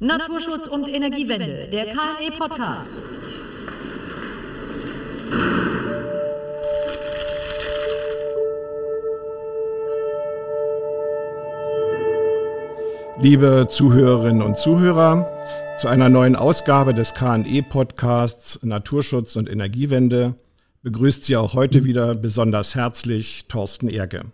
Naturschutz und Energiewende, der KNE Podcast. Liebe Zuhörerinnen und Zuhörer, zu einer neuen Ausgabe des KNE Podcasts Naturschutz und Energiewende begrüßt Sie auch heute wieder besonders herzlich Thorsten Erke.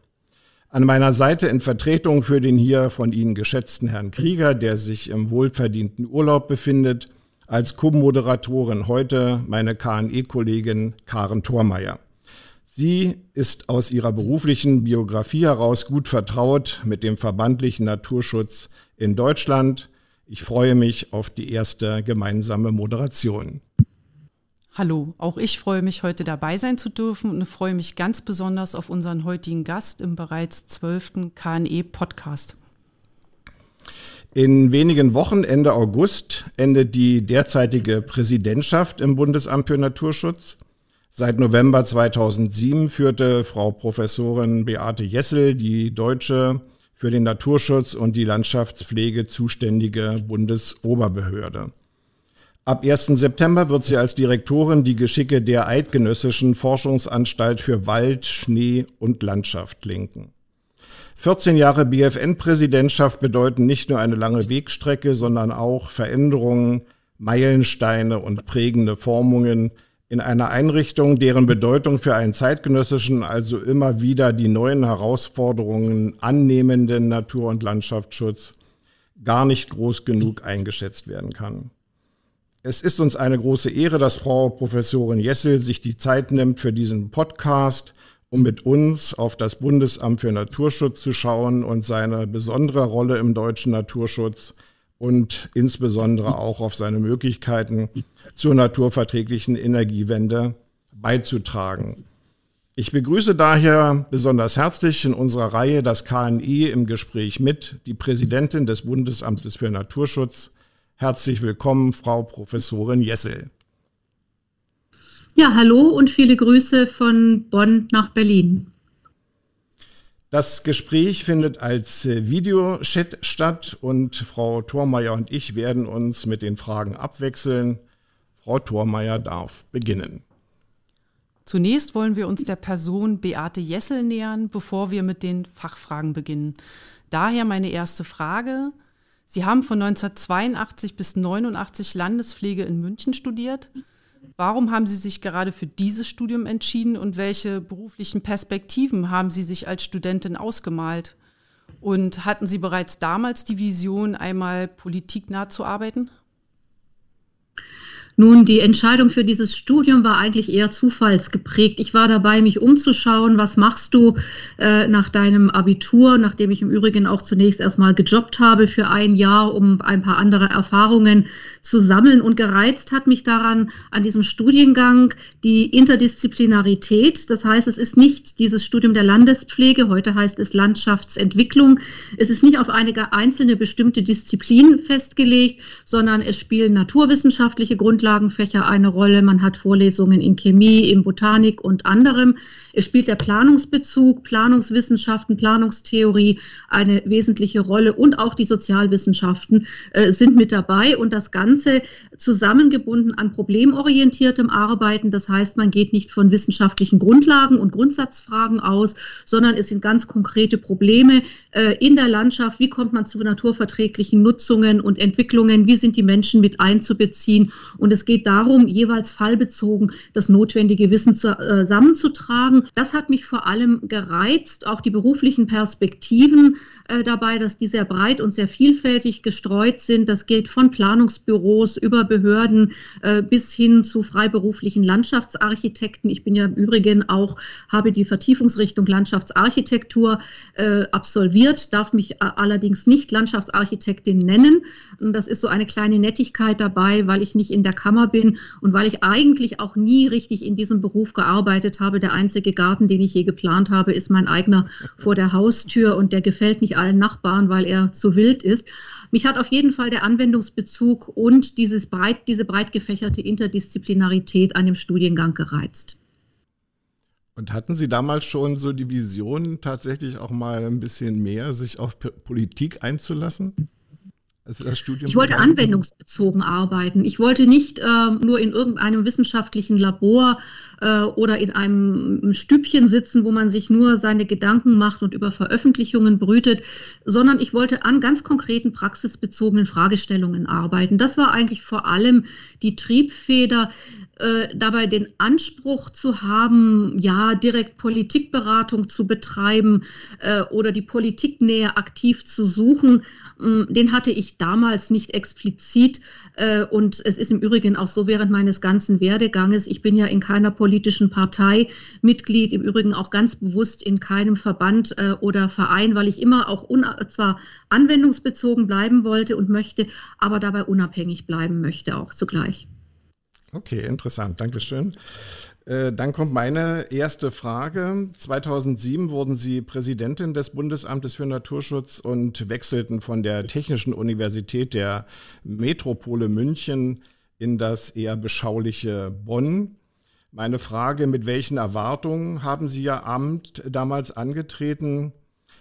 An meiner Seite in Vertretung für den hier von Ihnen geschätzten Herrn Krieger, der sich im wohlverdienten Urlaub befindet, als Co-Moderatorin heute meine KNE-Kollegin Karen Thormeier. Sie ist aus ihrer beruflichen Biografie heraus gut vertraut mit dem verbandlichen Naturschutz in Deutschland. Ich freue mich auf die erste gemeinsame Moderation. Hallo, auch ich freue mich, heute dabei sein zu dürfen und freue mich ganz besonders auf unseren heutigen Gast im bereits zwölften KNE-Podcast. In wenigen Wochen, Ende August, endet die derzeitige Präsidentschaft im Bundesamt für Naturschutz. Seit November 2007 führte Frau Professorin Beate Jessel die deutsche für den Naturschutz und die Landschaftspflege zuständige Bundesoberbehörde. Ab 1. September wird sie als Direktorin die Geschicke der Eidgenössischen Forschungsanstalt für Wald, Schnee und Landschaft lenken. 14 Jahre BFN-Präsidentschaft bedeuten nicht nur eine lange Wegstrecke, sondern auch Veränderungen, Meilensteine und prägende Formungen in einer Einrichtung, deren Bedeutung für einen zeitgenössischen, also immer wieder die neuen Herausforderungen annehmenden Natur- und Landschaftsschutz gar nicht groß genug eingeschätzt werden kann. Es ist uns eine große Ehre, dass Frau Professorin Jessel sich die Zeit nimmt für diesen Podcast, um mit uns auf das Bundesamt für Naturschutz zu schauen und seine besondere Rolle im deutschen Naturschutz und insbesondere auch auf seine Möglichkeiten zur naturverträglichen Energiewende beizutragen. Ich begrüße daher besonders herzlich in unserer Reihe das KNI im Gespräch mit die Präsidentin des Bundesamtes für Naturschutz, Herzlich willkommen, Frau Professorin Jessel. Ja, hallo und viele Grüße von Bonn nach Berlin. Das Gespräch findet als Videochat statt und Frau Thormeier und ich werden uns mit den Fragen abwechseln. Frau Thormeier darf beginnen. Zunächst wollen wir uns der Person Beate Jessel nähern, bevor wir mit den Fachfragen beginnen. Daher meine erste Frage. Sie haben von 1982 bis 89 Landespflege in München studiert. Warum haben Sie sich gerade für dieses Studium entschieden und welche beruflichen Perspektiven haben Sie sich als Studentin ausgemalt? Und hatten Sie bereits damals die Vision, einmal politiknah zu arbeiten? Nun, die Entscheidung für dieses Studium war eigentlich eher zufallsgeprägt. Ich war dabei, mich umzuschauen, was machst du äh, nach deinem Abitur, nachdem ich im Übrigen auch zunächst erstmal gejobbt habe für ein Jahr, um ein paar andere Erfahrungen zu sammeln. Und gereizt hat mich daran an diesem Studiengang die Interdisziplinarität. Das heißt, es ist nicht dieses Studium der Landespflege, heute heißt es Landschaftsentwicklung. Es ist nicht auf eine einzelne bestimmte Disziplin festgelegt, sondern es spielen naturwissenschaftliche Grundlagen Grundlagenfächer eine Rolle. Man hat Vorlesungen in Chemie, in Botanik und anderem. Es spielt der Planungsbezug, Planungswissenschaften, Planungstheorie eine wesentliche Rolle und auch die Sozialwissenschaften äh, sind mit dabei und das Ganze zusammengebunden an problemorientiertem Arbeiten. Das heißt, man geht nicht von wissenschaftlichen Grundlagen und Grundsatzfragen aus, sondern es sind ganz konkrete Probleme äh, in der Landschaft. Wie kommt man zu naturverträglichen Nutzungen und Entwicklungen? Wie sind die Menschen mit einzubeziehen? Und es geht darum, jeweils fallbezogen das notwendige Wissen äh, zusammenzutragen. Das hat mich vor allem gereizt, auch die beruflichen Perspektiven äh, dabei, dass die sehr breit und sehr vielfältig gestreut sind. Das geht von Planungsbüros über Behörden äh, bis hin zu freiberuflichen Landschaftsarchitekten. Ich bin ja im Übrigen auch, habe die Vertiefungsrichtung Landschaftsarchitektur äh, absolviert, darf mich äh, allerdings nicht Landschaftsarchitektin nennen. Das ist so eine kleine Nettigkeit dabei, weil ich nicht in der Kammer bin und weil ich eigentlich auch nie richtig in diesem Beruf gearbeitet habe. Der einzige Garten, den ich je geplant habe, ist mein eigener vor der Haustür und der gefällt nicht allen Nachbarn, weil er zu wild ist. Mich hat auf jeden Fall der Anwendungsbezug und dieses breit, diese breit gefächerte Interdisziplinarität an dem Studiengang gereizt. Und hatten Sie damals schon so die Vision, tatsächlich auch mal ein bisschen mehr sich auf Politik einzulassen? Also das Studium ich wollte anwendungsbezogen arbeiten. Ich wollte nicht äh, nur in irgendeinem wissenschaftlichen Labor äh, oder in einem Stübchen sitzen, wo man sich nur seine Gedanken macht und über Veröffentlichungen brütet, sondern ich wollte an ganz konkreten praxisbezogenen Fragestellungen arbeiten. Das war eigentlich vor allem die Triebfeder, äh, dabei den Anspruch zu haben, ja, direkt Politikberatung zu betreiben äh, oder die Politiknähe aktiv zu suchen, äh, den hatte ich damals nicht explizit. Äh, und es ist im Übrigen auch so während meines ganzen Werdeganges, ich bin ja in keiner politischen Partei Mitglied, im Übrigen auch ganz bewusst in keinem Verband äh, oder Verein, weil ich immer auch zwar anwendungsbezogen bleiben wollte und möchte, aber dabei unabhängig bleiben möchte auch zugleich. Okay, interessant. Dankeschön. Äh, dann kommt meine erste Frage. 2007 wurden Sie Präsidentin des Bundesamtes für Naturschutz und wechselten von der Technischen Universität der Metropole München in das eher beschauliche Bonn. Meine Frage, mit welchen Erwartungen haben Sie Ihr Amt damals angetreten?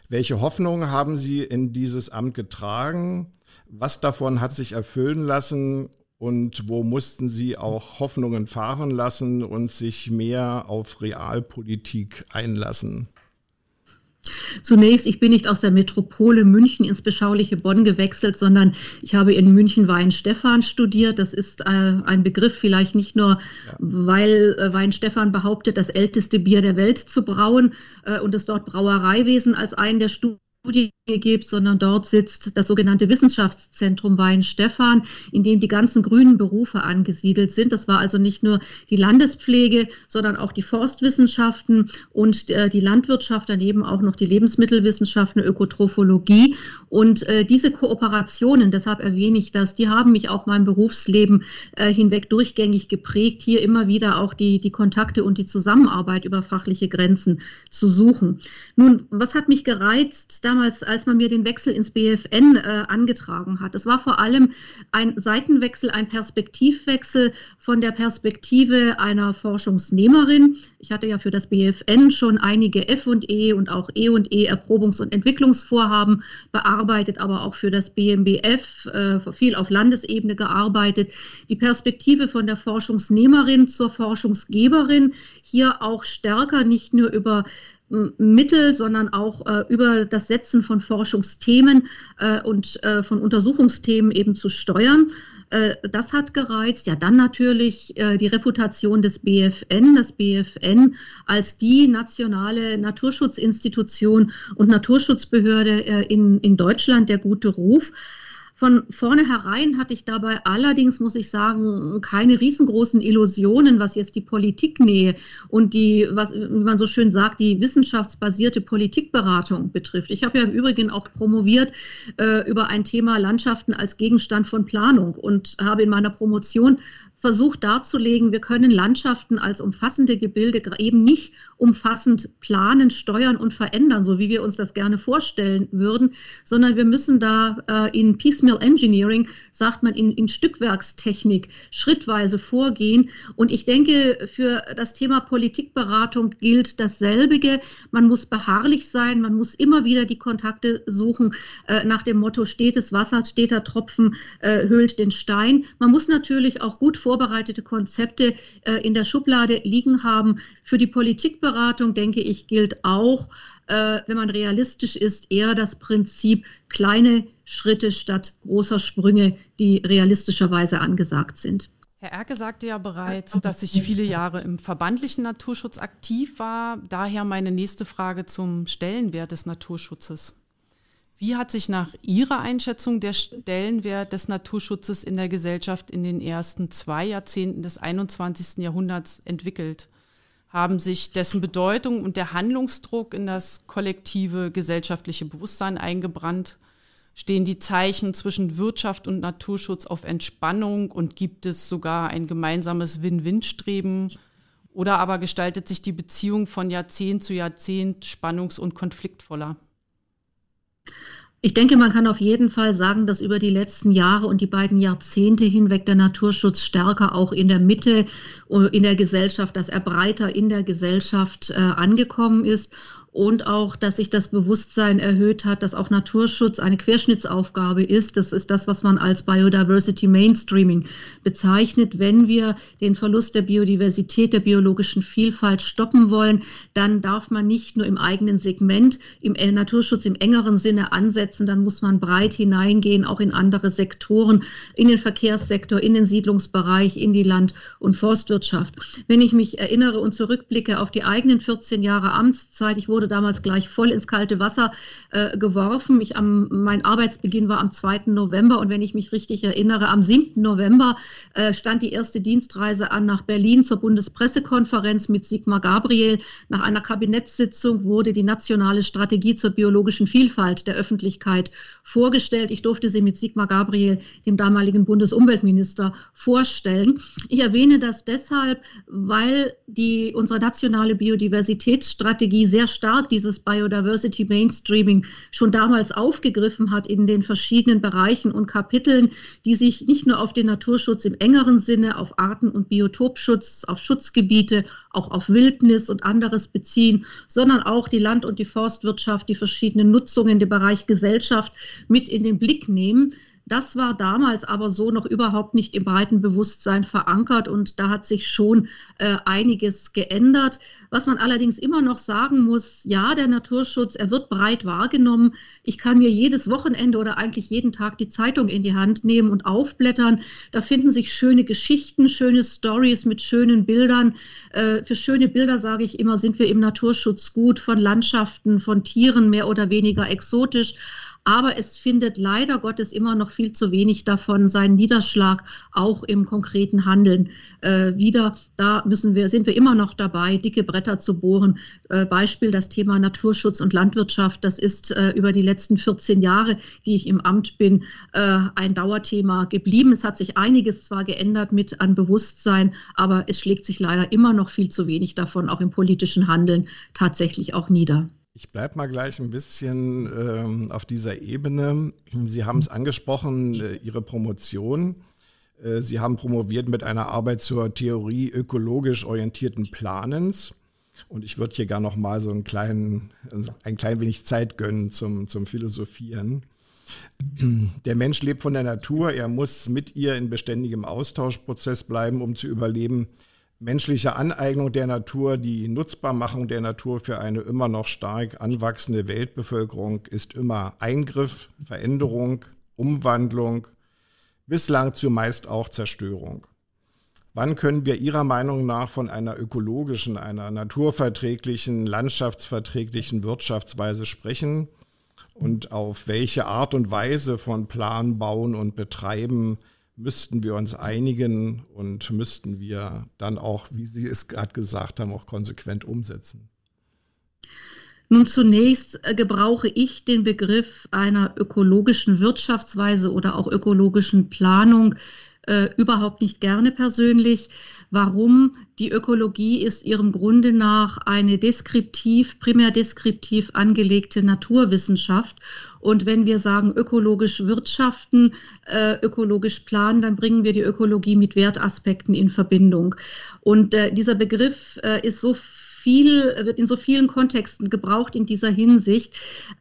Welche Hoffnungen haben Sie in dieses Amt getragen? Was davon hat sich erfüllen lassen und wo mussten Sie auch Hoffnungen fahren lassen und sich mehr auf Realpolitik einlassen? Zunächst, ich bin nicht aus der Metropole München ins beschauliche Bonn gewechselt, sondern ich habe in München Weinstefan studiert. Das ist äh, ein Begriff vielleicht nicht nur, ja. weil äh, Weinstefan behauptet, das älteste Bier der Welt zu brauen äh, und es dort Brauereiwesen als einen der Studien Studie gibt, sondern dort sitzt das sogenannte Wissenschaftszentrum Weinstefan, in dem die ganzen grünen Berufe angesiedelt sind. Das war also nicht nur die Landespflege, sondern auch die Forstwissenschaften und äh, die Landwirtschaft, daneben auch noch die Lebensmittelwissenschaften, Ökotrophologie. Und äh, diese Kooperationen, deshalb erwähne ich das, die haben mich auch mein Berufsleben äh, hinweg durchgängig geprägt, hier immer wieder auch die, die Kontakte und die Zusammenarbeit über fachliche Grenzen zu suchen. Nun, was hat mich gereizt? Da damals, als man mir den Wechsel ins BFN äh, angetragen hat. Es war vor allem ein Seitenwechsel, ein Perspektivwechsel von der Perspektive einer Forschungsnehmerin. Ich hatte ja für das BFN schon einige F&E und auch E&E Erprobungs- und Entwicklungsvorhaben bearbeitet, aber auch für das BMBF äh, viel auf Landesebene gearbeitet. Die Perspektive von der Forschungsnehmerin zur Forschungsgeberin hier auch stärker nicht nur über Mittel, sondern auch äh, über das Setzen von Forschungsthemen äh, und äh, von Untersuchungsthemen eben zu steuern. Äh, das hat gereizt. Ja, dann natürlich äh, die Reputation des BFN, das BFN als die nationale Naturschutzinstitution und Naturschutzbehörde äh, in, in Deutschland, der gute Ruf. Von vornherein hatte ich dabei allerdings, muss ich sagen, keine riesengroßen Illusionen, was jetzt die Politiknähe und die, was, wie man so schön sagt, die wissenschaftsbasierte Politikberatung betrifft. Ich habe ja im Übrigen auch promoviert äh, über ein Thema Landschaften als Gegenstand von Planung und habe in meiner Promotion versucht darzulegen, wir können Landschaften als umfassende Gebilde eben nicht umfassend planen, steuern und verändern, so wie wir uns das gerne vorstellen würden, sondern wir müssen da äh, in Piecemeal Engineering, sagt man, in, in Stückwerkstechnik schrittweise vorgehen. Und ich denke, für das Thema Politikberatung gilt dasselbige. Man muss beharrlich sein, man muss immer wieder die Kontakte suchen äh, nach dem Motto, stetes Wasser, steter Tropfen äh, höhlt den Stein. Man muss natürlich auch gut vorbereitet vorbereitete Konzepte äh, in der Schublade liegen haben. Für die Politikberatung, denke ich, gilt auch, äh, wenn man realistisch ist, eher das Prinzip kleine Schritte statt großer Sprünge, die realistischerweise angesagt sind. Herr Erke sagte ja bereits, dass ich viele Jahre im verbandlichen Naturschutz aktiv war. Daher meine nächste Frage zum Stellenwert des Naturschutzes. Wie hat sich nach Ihrer Einschätzung der Stellenwert des Naturschutzes in der Gesellschaft in den ersten zwei Jahrzehnten des 21. Jahrhunderts entwickelt? Haben sich dessen Bedeutung und der Handlungsdruck in das kollektive gesellschaftliche Bewusstsein eingebrannt? Stehen die Zeichen zwischen Wirtschaft und Naturschutz auf Entspannung und gibt es sogar ein gemeinsames Win-Win-Streben? Oder aber gestaltet sich die Beziehung von Jahrzehnt zu Jahrzehnt spannungs- und konfliktvoller? Ich denke, man kann auf jeden Fall sagen, dass über die letzten Jahre und die beiden Jahrzehnte hinweg der Naturschutz stärker auch in der Mitte äh, in der Gesellschaft, dass er breiter in der Gesellschaft äh, angekommen ist und auch, dass sich das Bewusstsein erhöht hat, dass auch Naturschutz eine Querschnittsaufgabe ist. Das ist das, was man als Biodiversity Mainstreaming bezeichnet. Wenn wir den Verlust der Biodiversität, der biologischen Vielfalt stoppen wollen, dann darf man nicht nur im eigenen Segment, im Naturschutz im engeren Sinne ansetzen, dann muss man breit hineingehen, auch in andere Sektoren, in den Verkehrssektor, in den Siedlungsbereich, in die Land- und Forstwirtschaft. Wenn ich mich erinnere und zurückblicke auf die eigenen 14 Jahre Amtszeit, ich wurde wurde damals gleich voll ins kalte Wasser äh, geworfen. Ich am, mein Arbeitsbeginn war am 2. November und wenn ich mich richtig erinnere, am 7. November äh, stand die erste Dienstreise an nach Berlin zur Bundespressekonferenz mit Sigmar Gabriel. Nach einer Kabinettssitzung wurde die nationale Strategie zur biologischen Vielfalt der Öffentlichkeit vorgestellt. Ich durfte sie mit Sigmar Gabriel, dem damaligen Bundesumweltminister, vorstellen. Ich erwähne das deshalb, weil die, unsere nationale Biodiversitätsstrategie sehr stark stark dieses Biodiversity Mainstreaming schon damals aufgegriffen hat in den verschiedenen Bereichen und Kapiteln, die sich nicht nur auf den Naturschutz im engeren Sinne, auf Arten- und Biotopschutz, auf Schutzgebiete, auch auf Wildnis und anderes beziehen, sondern auch die Land- und die Forstwirtschaft, die verschiedenen Nutzungen, den Bereich Gesellschaft mit in den Blick nehmen. Das war damals aber so noch überhaupt nicht im breiten Bewusstsein verankert und da hat sich schon äh, einiges geändert. Was man allerdings immer noch sagen muss, ja, der Naturschutz, er wird breit wahrgenommen. Ich kann mir jedes Wochenende oder eigentlich jeden Tag die Zeitung in die Hand nehmen und aufblättern. Da finden sich schöne Geschichten, schöne Stories mit schönen Bildern. Äh, für schöne Bilder sage ich immer, sind wir im Naturschutz gut, von Landschaften, von Tieren mehr oder weniger exotisch aber es findet leider Gottes immer noch viel zu wenig davon seinen Niederschlag auch im konkreten Handeln äh, wieder. Da müssen wir, sind wir immer noch dabei, dicke Bretter zu bohren. Äh, Beispiel das Thema Naturschutz und Landwirtschaft. Das ist äh, über die letzten 14 Jahre, die ich im Amt bin, äh, ein Dauerthema geblieben. Es hat sich einiges zwar geändert mit an Bewusstsein, aber es schlägt sich leider immer noch viel zu wenig davon auch im politischen Handeln tatsächlich auch nieder. Ich bleibe mal gleich ein bisschen ähm, auf dieser Ebene. Sie haben es angesprochen, äh, Ihre Promotion. Äh, Sie haben promoviert mit einer Arbeit zur Theorie ökologisch orientierten Planens. Und ich würde hier gar noch mal so einen kleinen, ein klein wenig Zeit gönnen zum, zum Philosophieren. Der Mensch lebt von der Natur, er muss mit ihr in beständigem Austauschprozess bleiben, um zu überleben menschliche Aneignung der Natur, die Nutzbarmachung der Natur für eine immer noch stark anwachsende Weltbevölkerung ist immer Eingriff, Veränderung, Umwandlung, bislang zumeist auch Zerstörung. Wann können wir Ihrer Meinung nach von einer ökologischen, einer naturverträglichen, landschaftsverträglichen Wirtschaftsweise sprechen? Und auf welche Art und Weise von Plan, Bauen und Betreiben müssten wir uns einigen und müssten wir dann auch, wie Sie es gerade gesagt haben, auch konsequent umsetzen. Nun zunächst äh, gebrauche ich den Begriff einer ökologischen Wirtschaftsweise oder auch ökologischen Planung äh, überhaupt nicht gerne persönlich. Warum? Die Ökologie ist ihrem Grunde nach eine deskriptiv, primär deskriptiv angelegte Naturwissenschaft. Und wenn wir sagen ökologisch wirtschaften, äh, ökologisch planen, dann bringen wir die Ökologie mit Wertaspekten in Verbindung. Und äh, dieser Begriff äh, ist so viel, wird in so vielen Kontexten gebraucht in dieser Hinsicht,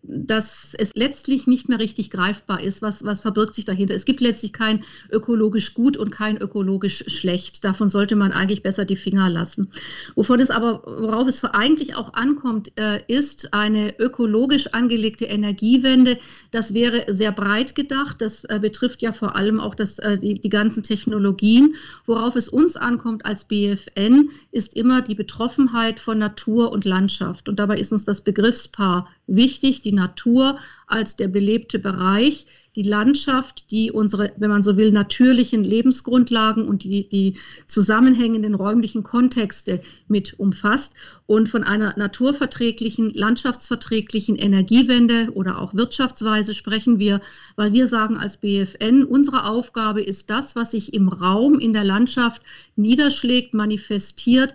dass es letztlich nicht mehr richtig greifbar ist, was, was verbirgt sich dahinter. Es gibt letztlich kein ökologisch gut und kein ökologisch schlecht. Davon sollte man eigentlich besser die Finger lassen. Wovon es aber, worauf es eigentlich auch ankommt, äh, ist eine ökologisch angelegte Energiewende. Das wäre sehr breit gedacht. Das äh, betrifft ja vor allem auch das, äh, die, die ganzen Technologien. Worauf es uns ankommt als BFN, ist immer die Betroffenheit von von Natur und Landschaft. Und dabei ist uns das Begriffspaar wichtig, die Natur als der belebte Bereich, die Landschaft, die unsere, wenn man so will, natürlichen Lebensgrundlagen und die, die zusammenhängenden räumlichen Kontexte mit umfasst und von einer naturverträglichen, landschaftsverträglichen Energiewende oder auch Wirtschaftsweise sprechen wir, weil wir sagen als BFN, unsere Aufgabe ist das, was sich im Raum, in der Landschaft niederschlägt, manifestiert,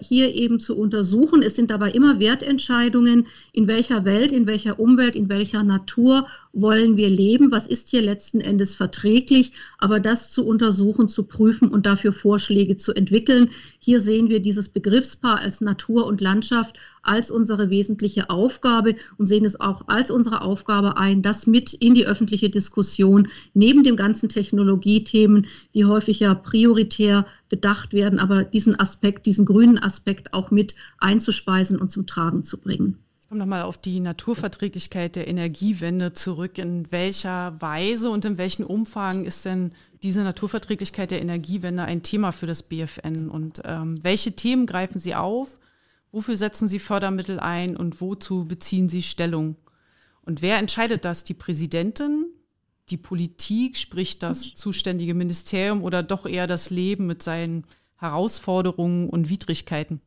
hier eben zu untersuchen. Es sind dabei immer Wertentscheidungen, in welcher Welt, in welcher Umwelt, in welcher Natur wollen wir leben, was ist hier letzten Endes verträglich, aber das zu untersuchen, zu prüfen und dafür Vorschläge zu entwickeln. Hier sehen wir dieses Begriffspaar als Natur und Landschaft als unsere wesentliche Aufgabe und sehen es auch als unsere Aufgabe ein, das mit in die öffentliche Diskussion neben den ganzen Technologiethemen, die häufig ja prioritär bedacht werden, aber diesen Aspekt, diesen grünen Aspekt auch mit einzuspeisen und zum Tragen zu bringen komme nochmal auf die Naturverträglichkeit der Energiewende zurück. In welcher Weise und in welchem Umfang ist denn diese Naturverträglichkeit der Energiewende ein Thema für das BFN? Und ähm, welche Themen greifen Sie auf? Wofür setzen Sie Fördermittel ein und wozu beziehen Sie Stellung? Und wer entscheidet das? Die Präsidentin, die Politik, sprich das zuständige Ministerium oder doch eher das Leben mit seinen Herausforderungen und Widrigkeiten?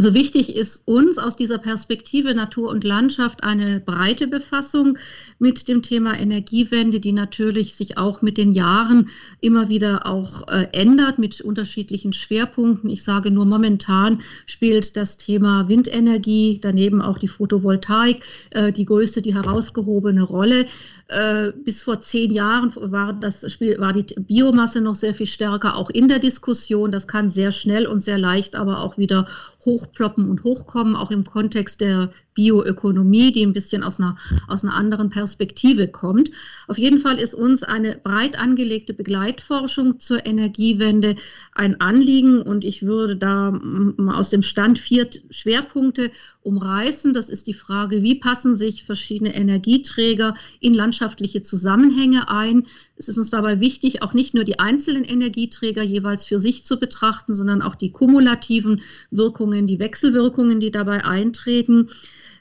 Also wichtig ist uns aus dieser Perspektive Natur und Landschaft eine breite Befassung mit dem Thema Energiewende, die natürlich sich auch mit den Jahren immer wieder auch äh, ändert mit unterschiedlichen Schwerpunkten. Ich sage nur momentan spielt das Thema Windenergie, daneben auch die Photovoltaik, äh, die größte, die herausgehobene Rolle. Äh, bis vor zehn Jahren war, das Spiel, war die Biomasse noch sehr viel stärker auch in der Diskussion. Das kann sehr schnell und sehr leicht aber auch wieder hochploppen und hochkommen, auch im Kontext der Bioökonomie, die ein bisschen aus einer, aus einer anderen Perspektive kommt. Auf jeden Fall ist uns eine breit angelegte Begleitforschung zur Energiewende ein Anliegen und ich würde da aus dem Stand vier Schwerpunkte umreißen. Das ist die Frage, wie passen sich verschiedene Energieträger in landschaftliche Zusammenhänge ein. Es ist uns dabei wichtig, auch nicht nur die einzelnen Energieträger jeweils für sich zu betrachten, sondern auch die kumulativen Wirkungen, die Wechselwirkungen, die dabei eintreten.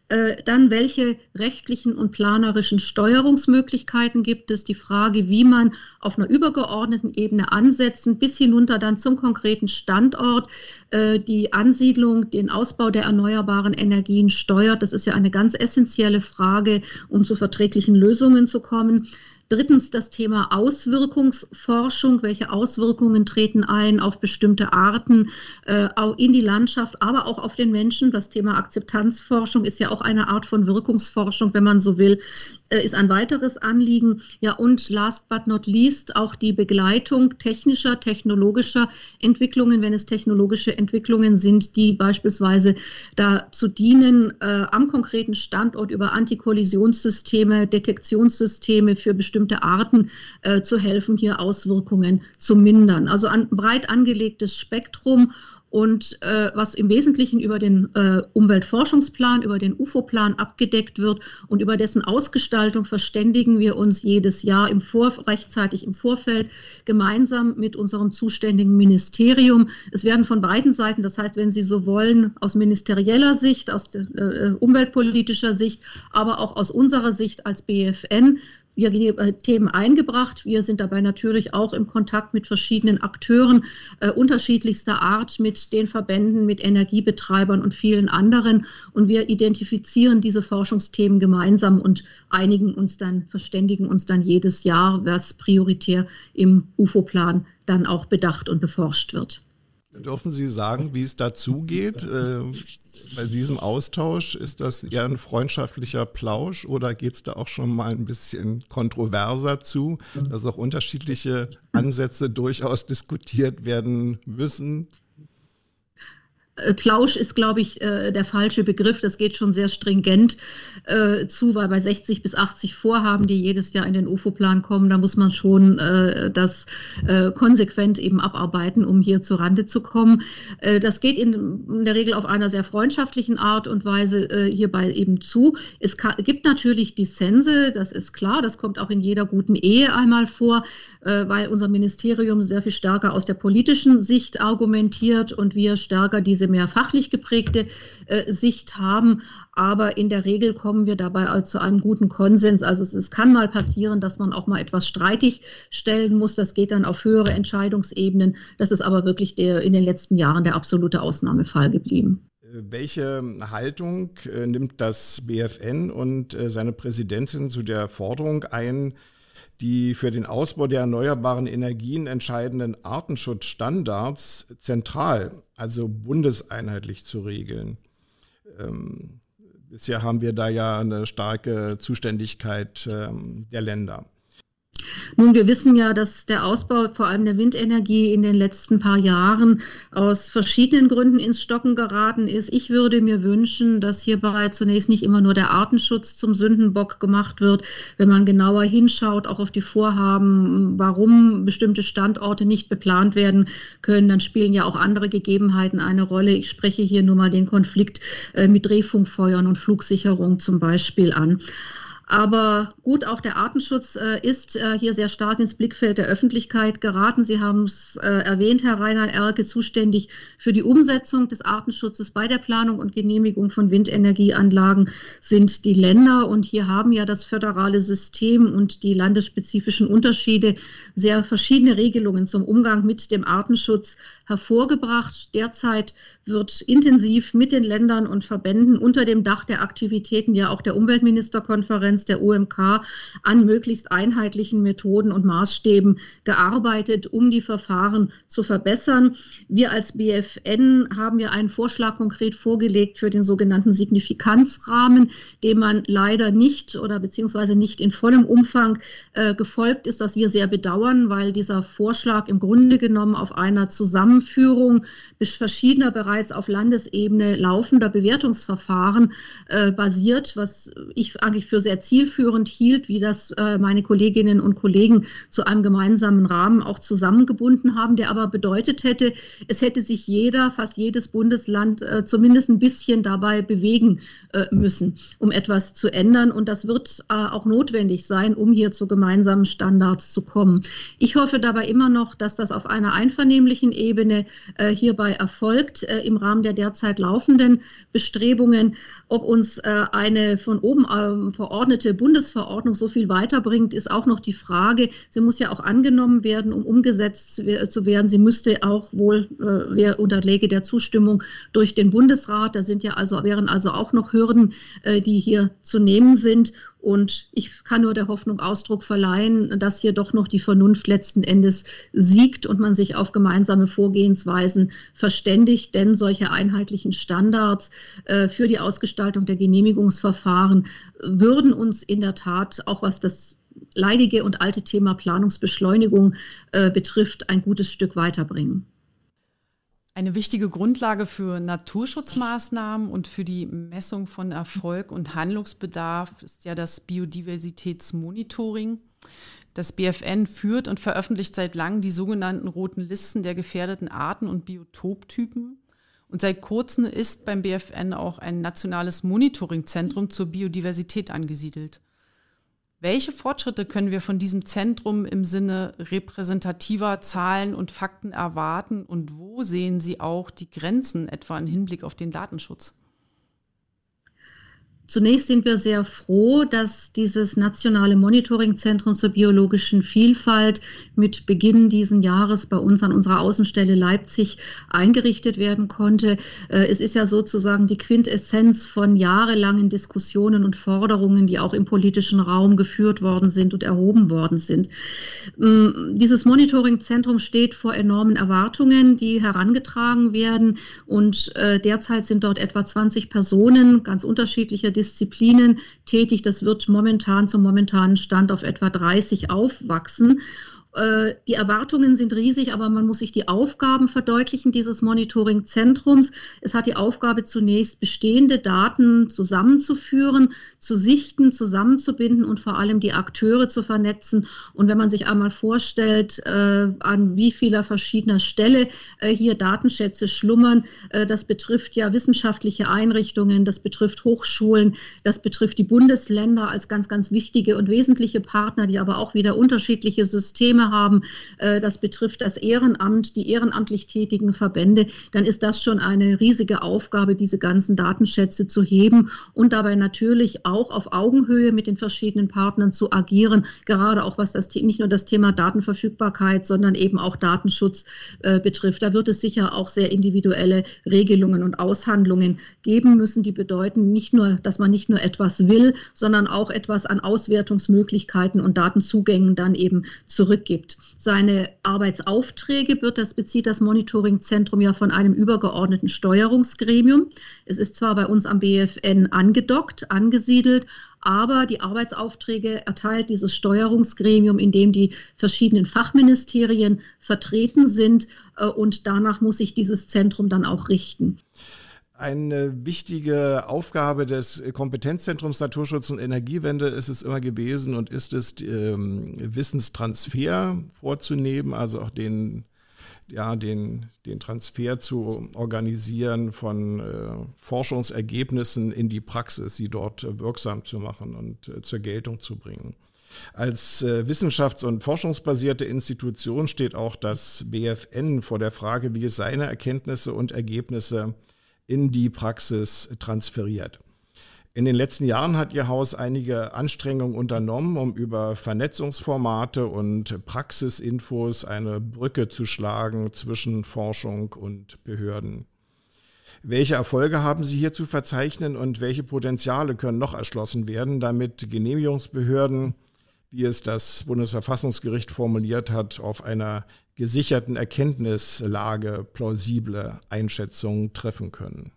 Äh, dann, welche rechtlichen und planerischen Steuerungsmöglichkeiten gibt es? Die Frage, wie man auf einer übergeordneten Ebene ansetzen, bis hinunter dann zum konkreten Standort äh, die Ansiedlung, den Ausbau der erneuerbaren Energien steuert. Das ist ja eine ganz essentielle Frage, um zu verträglichen Lösungen zu kommen. Drittens das Thema Auswirkungsforschung. Welche Auswirkungen treten ein auf bestimmte Arten äh, in die Landschaft, aber auch auf den Menschen? Das Thema Akzeptanzforschung ist ja auch eine Art von Wirkungsforschung, wenn man so will, äh, ist ein weiteres Anliegen. Ja, und last but not least auch die Begleitung technischer, technologischer Entwicklungen, wenn es technologische Entwicklungen sind, die beispielsweise dazu dienen, äh, am konkreten Standort über Antikollisionssysteme, Detektionssysteme für bestimmte bestimmte Arten äh, zu helfen, hier Auswirkungen zu mindern. Also ein breit angelegtes Spektrum und äh, was im Wesentlichen über den äh, Umweltforschungsplan, über den UFO-Plan abgedeckt wird und über dessen Ausgestaltung verständigen wir uns jedes Jahr im Vor rechtzeitig im Vorfeld gemeinsam mit unserem zuständigen Ministerium. Es werden von beiden Seiten, das heißt, wenn Sie so wollen, aus ministerieller Sicht, aus äh, umweltpolitischer Sicht, aber auch aus unserer Sicht als BFN wir äh, Themen eingebracht. Wir sind dabei natürlich auch im Kontakt mit verschiedenen Akteuren äh, unterschiedlichster Art, mit den Verbänden, mit Energiebetreibern und vielen anderen. Und wir identifizieren diese Forschungsthemen gemeinsam und einigen uns dann, verständigen uns dann jedes Jahr, was prioritär im UFO-Plan dann auch bedacht und beforscht wird. Dürfen Sie sagen, wie es dazu geht? Bei diesem Austausch? Ist das eher ein freundschaftlicher Plausch oder geht es da auch schon mal ein bisschen kontroverser zu, dass auch unterschiedliche Ansätze durchaus diskutiert werden müssen? Äh, Plausch ist, glaube ich, äh, der falsche Begriff. Das geht schon sehr stringent äh, zu, weil bei 60 bis 80 Vorhaben, die jedes Jahr in den UFO-Plan kommen, da muss man schon das konsequent eben abarbeiten, um hier zur Rande zu kommen. das geht in, der Regel auf einer sehr freundschaftlichen Art und Weise hierbei eben zu. Es gibt natürlich Dissense, das ist klar, das kommt auch in jeder guten Ehe einmal vor, weil unser Ministerium sehr viel stärker aus der politischen Sicht argumentiert und wir stärker diese mehr fachlich geprägte äh, Sicht haben. Aber in der Regel kommen wir dabei zu einem guten Konsens. Also es, es kann mal passieren, dass man auch mal etwas streitig stellen muss. Das geht dann auf höhere Entscheidungsebenen. Das ist aber wirklich der, in den letzten Jahren der absolute Ausnahmefall geblieben. Welche Haltung äh, nimmt das BFN und äh, seine Präsidentin zu der Forderung ein, die für den Ausbau der erneuerbaren Energien entscheidenden Artenschutzstandards zentral, also bundeseinheitlich zu regeln. Ähm, bisher haben wir da ja eine starke Zuständigkeit ähm, der Länder. Nun, wir wissen ja, dass der Ausbau vor allem der Windenergie in den letzten paar Jahren aus verschiedenen Gründen ins Stocken geraten ist. Ich würde mir wünschen, dass hierbei zunächst nicht immer nur der Artenschutz zum Sündenbock gemacht wird, wenn man genauer hinschaut, auch auf die Vorhaben, warum bestimmte Standorte nicht beplant werden können, dann spielen ja auch andere Gegebenheiten eine Rolle. Ich spreche hier nur mal den Konflikt äh, mit Drehfunkfeuern und Flugsicherung zum Beispiel an. Aber gut, auch der Artenschutz äh, ist äh, hier sehr stark ins Blickfeld der Öffentlichkeit geraten. Sie haben es äh, erwähnt, Herr Reinhard Erke, zuständig für die Umsetzung des Artenschutzes bei der Planung und Genehmigung von Windenergieanlagen sind die Länder. Und hier haben ja das föderale System und die landesspezifischen Unterschiede sehr verschiedene Regelungen zum Umgang mit dem Artenschutz hervorgebracht. Derzeit wird intensiv mit den Ländern und Verbänden unter dem Dach der Aktivitäten ja auch der Umweltministerkonferenz der UMK an möglichst einheitlichen Methoden und Maßstäben gearbeitet, um die Verfahren zu verbessern. Wir als BFN haben ja einen Vorschlag konkret vorgelegt für den sogenannten Signifikanzrahmen, dem man leider nicht oder beziehungsweise nicht in vollem Umfang äh, gefolgt ist, das wir sehr bedauern, weil dieser Vorschlag im Grunde genommen auf einer zusammen Zusammenführung verschiedener bereits auf Landesebene laufender Bewertungsverfahren äh, basiert, was ich eigentlich für sehr zielführend hielt, wie das äh, meine Kolleginnen und Kollegen zu einem gemeinsamen Rahmen auch zusammengebunden haben, der aber bedeutet hätte, es hätte sich jeder, fast jedes Bundesland äh, zumindest ein bisschen dabei bewegen äh, müssen, um etwas zu ändern. Und das wird äh, auch notwendig sein, um hier zu gemeinsamen Standards zu kommen. Ich hoffe dabei immer noch, dass das auf einer einvernehmlichen Ebene äh, hierbei erfolgt im Rahmen der derzeit laufenden Bestrebungen. Ob uns eine von oben ähm, verordnete Bundesverordnung so viel weiterbringt, ist auch noch die Frage. Sie muss ja auch angenommen werden, um umgesetzt zu werden. Sie müsste auch wohl, unterläge der Zustimmung durch den Bundesrat. Da sind ja also, wären also auch noch Hürden, äh, die hier zu nehmen sind. Und ich kann nur der Hoffnung Ausdruck verleihen, dass hier doch noch die Vernunft letzten Endes siegt und man sich auf gemeinsame Vorgehensweisen verständigt. Denn solche einheitlichen Standards äh, für die Ausgestaltung der Genehmigungsverfahren würden uns in der Tat, auch was das leidige und alte Thema Planungsbeschleunigung äh, betrifft, ein gutes Stück weiterbringen. Eine wichtige Grundlage für Naturschutzmaßnahmen und für die Messung von Erfolg und Handlungsbedarf ist ja das Biodiversitätsmonitoring. Das BFN führt und veröffentlicht seit langem die sogenannten roten Listen der gefährdeten Arten und Biotoptypen. Und seit kurzem ist beim BFN auch ein nationales Monitoringzentrum zur Biodiversität angesiedelt. Welche Fortschritte können wir von diesem Zentrum im Sinne repräsentativer Zahlen und Fakten erwarten und wo sehen Sie auch die Grenzen, etwa im Hinblick auf den Datenschutz? Zunächst sind wir sehr froh, dass dieses nationale Monitoringzentrum zur biologischen Vielfalt mit Beginn dieses Jahres bei uns an unserer Außenstelle Leipzig eingerichtet werden konnte. Äh, es ist ja sozusagen die Quintessenz von jahrelangen Diskussionen und Forderungen, die auch im politischen Raum geführt worden sind und erhoben worden sind. Mm, dieses Monitoringzentrum steht vor enormen Erwartungen, die herangetragen werden und äh, derzeit sind dort etwa 20 Personen ganz unterschiedlicher Disziplinen tätig. Das wird momentan zum momentanen Stand auf etwa 30 aufwachsen. Äh, die Erwartungen sind riesig, aber man muss sich die Aufgaben verdeutlichen dieses Monitoring-Zentrums. Es hat die Aufgabe, zunächst bestehende Daten zusammenzuführen, zu sichten, zusammenzubinden und vor allem die Akteure zu vernetzen. Und wenn man sich einmal vorstellt, äh, an wie vieler verschiedener Stelle äh, hier Datenschätze schlummern, das betrifft ja wissenschaftliche Einrichtungen, das betrifft Hochschulen, das betrifft die Bundesländer als ganz, ganz wichtige und wesentliche Partner, die aber auch wieder unterschiedliche Systeme Probleme haben, äh, das betrifft das Ehrenamt, die ehrenamtlich tätigen Verbände, dann ist das schon eine riesige Aufgabe, diese ganzen Datenschätze zu heben und dabei natürlich auch auf Augenhöhe mit den verschiedenen Partnern zu agieren, gerade auch was das nicht nur das Thema Datenverfügbarkeit, sondern eben auch Datenschutz äh, betrifft. Da wird es sicher auch sehr individuelle Regelungen und Aushandlungen geben müssen, die bedeuten nicht nur, dass man nicht nur etwas will, sondern auch etwas an Auswertungsmöglichkeiten und Datenzugängen dann eben zurück gibt. Seine Arbeitsaufträge wird, das bezieht das Monitoringzentrum ja von einem übergeordneten Steuerungsgremium. Es ist zwar bei uns am BFN angedockt, angesiedelt, aber die Arbeitsaufträge erteilt dieses Steuerungsgremium, in dem die verschiedenen Fachministerien vertreten sind. Äh, und danach muss sich dieses Zentrum dann auch richten. Eine wichtige Aufgabe des Kompetenzzentrums Naturschutz und Energiewende ist es immer gewesen und ist es, ähm, Wissenstransfer vorzunehmen, also auch den, ja, den, den Transfer zu organisieren von äh, Forschungsergebnissen in die Praxis, sie dort äh, wirksam zu machen und äh, zur Geltung zu bringen. Als äh, wissenschafts- und forschungsbasierte Institution steht auch das BFN vor der Frage, wie es seine Erkenntnisse und Ergebnisse in die Praxis transferiert. In den letzten Jahren hat Ihr Haus einige Anstrengungen unternommen, um über Vernetzungsformate und Praxisinfos eine Brücke zu schlagen zwischen Forschung und Behörden. Welche Erfolge haben Sie hier zu verzeichnen und welche Potenziale können noch erschlossen werden, damit Genehmigungsbehörden, wie es das Bundesverfassungsgericht formuliert hat, auf einer gesicherten Erkenntnislage plausible Einschätzungen treffen können?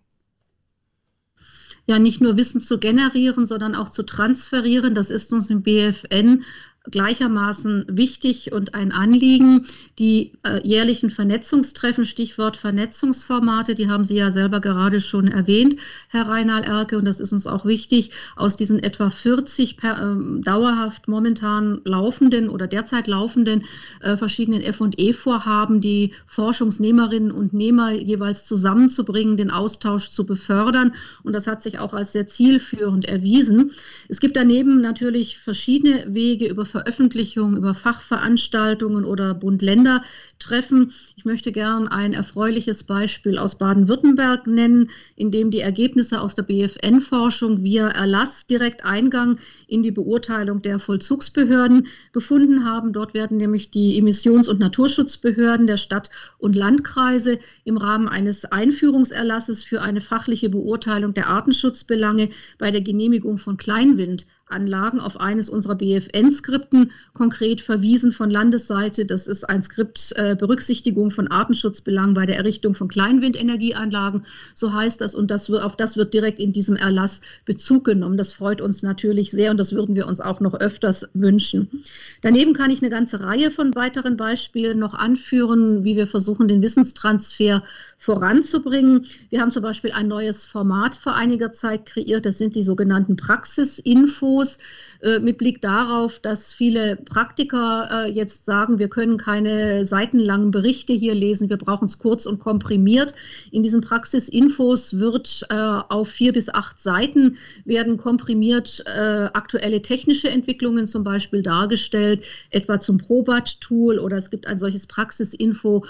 Ja, nicht nur Wissen zu generieren, sondern auch zu transferieren. Das ist uns im BFN gleichermaßen wichtig und ein Anliegen. Die äh, jährlichen Vernetzungstreffen, Stichwort Vernetzungsformate, die haben Sie ja selber gerade schon erwähnt, Herr Reinhard Erke, und das ist uns auch wichtig, aus diesen etwa 40 per, äh, dauerhaft momentan laufenden oder derzeit laufenden äh, verschiedenen FE-Vorhaben, die Forschungsnehmerinnen und Nehmer jeweils zusammenzubringen, den Austausch zu befördern. Und das hat sich auch als sehr zielführend erwiesen. Es gibt daneben natürlich verschiedene Wege über Veröffentlichungen, über Fachveranstaltungen oder Bund-Länder-Treffen. Ich möchte gern ein erfreuliches Beispiel aus Baden-Württemberg nennen, in dem die Ergebnisse aus der BFN-Forschung via Erlass direkt Eingang in die Beurteilung der Vollzugsbehörden gefunden haben. Dort werden nämlich die Emissions- und Naturschutzbehörden der Stadt- und Landkreise im Rahmen eines Einführungserlasses für eine fachliche Beurteilung der Artenschutzbelange bei der Genehmigung von Kleinwind Anlagen auf eines unserer BFN-Skripten konkret verwiesen von Landesseite. Das ist ein Skript äh, Berücksichtigung von Artenschutzbelangen bei der Errichtung von Kleinwindenergieanlagen. So heißt das und das, auf das wird direkt in diesem Erlass Bezug genommen. Das freut uns natürlich sehr und das würden wir uns auch noch öfters wünschen. Daneben kann ich eine ganze Reihe von weiteren Beispielen noch anführen, wie wir versuchen, den Wissenstransfer voranzubringen. Wir haben zum Beispiel ein neues Format vor einiger Zeit kreiert. Das sind die sogenannten Praxisinfos. Äh, mit Blick darauf, dass viele Praktiker äh, jetzt sagen, wir können keine seitenlangen Berichte hier lesen, wir brauchen es kurz und komprimiert. In diesen Praxisinfos wird äh, auf vier bis acht Seiten werden komprimiert aktuelle technische Entwicklungen zum Beispiel dargestellt, etwa zum Probat-Tool oder es gibt ein solches Praxisinfo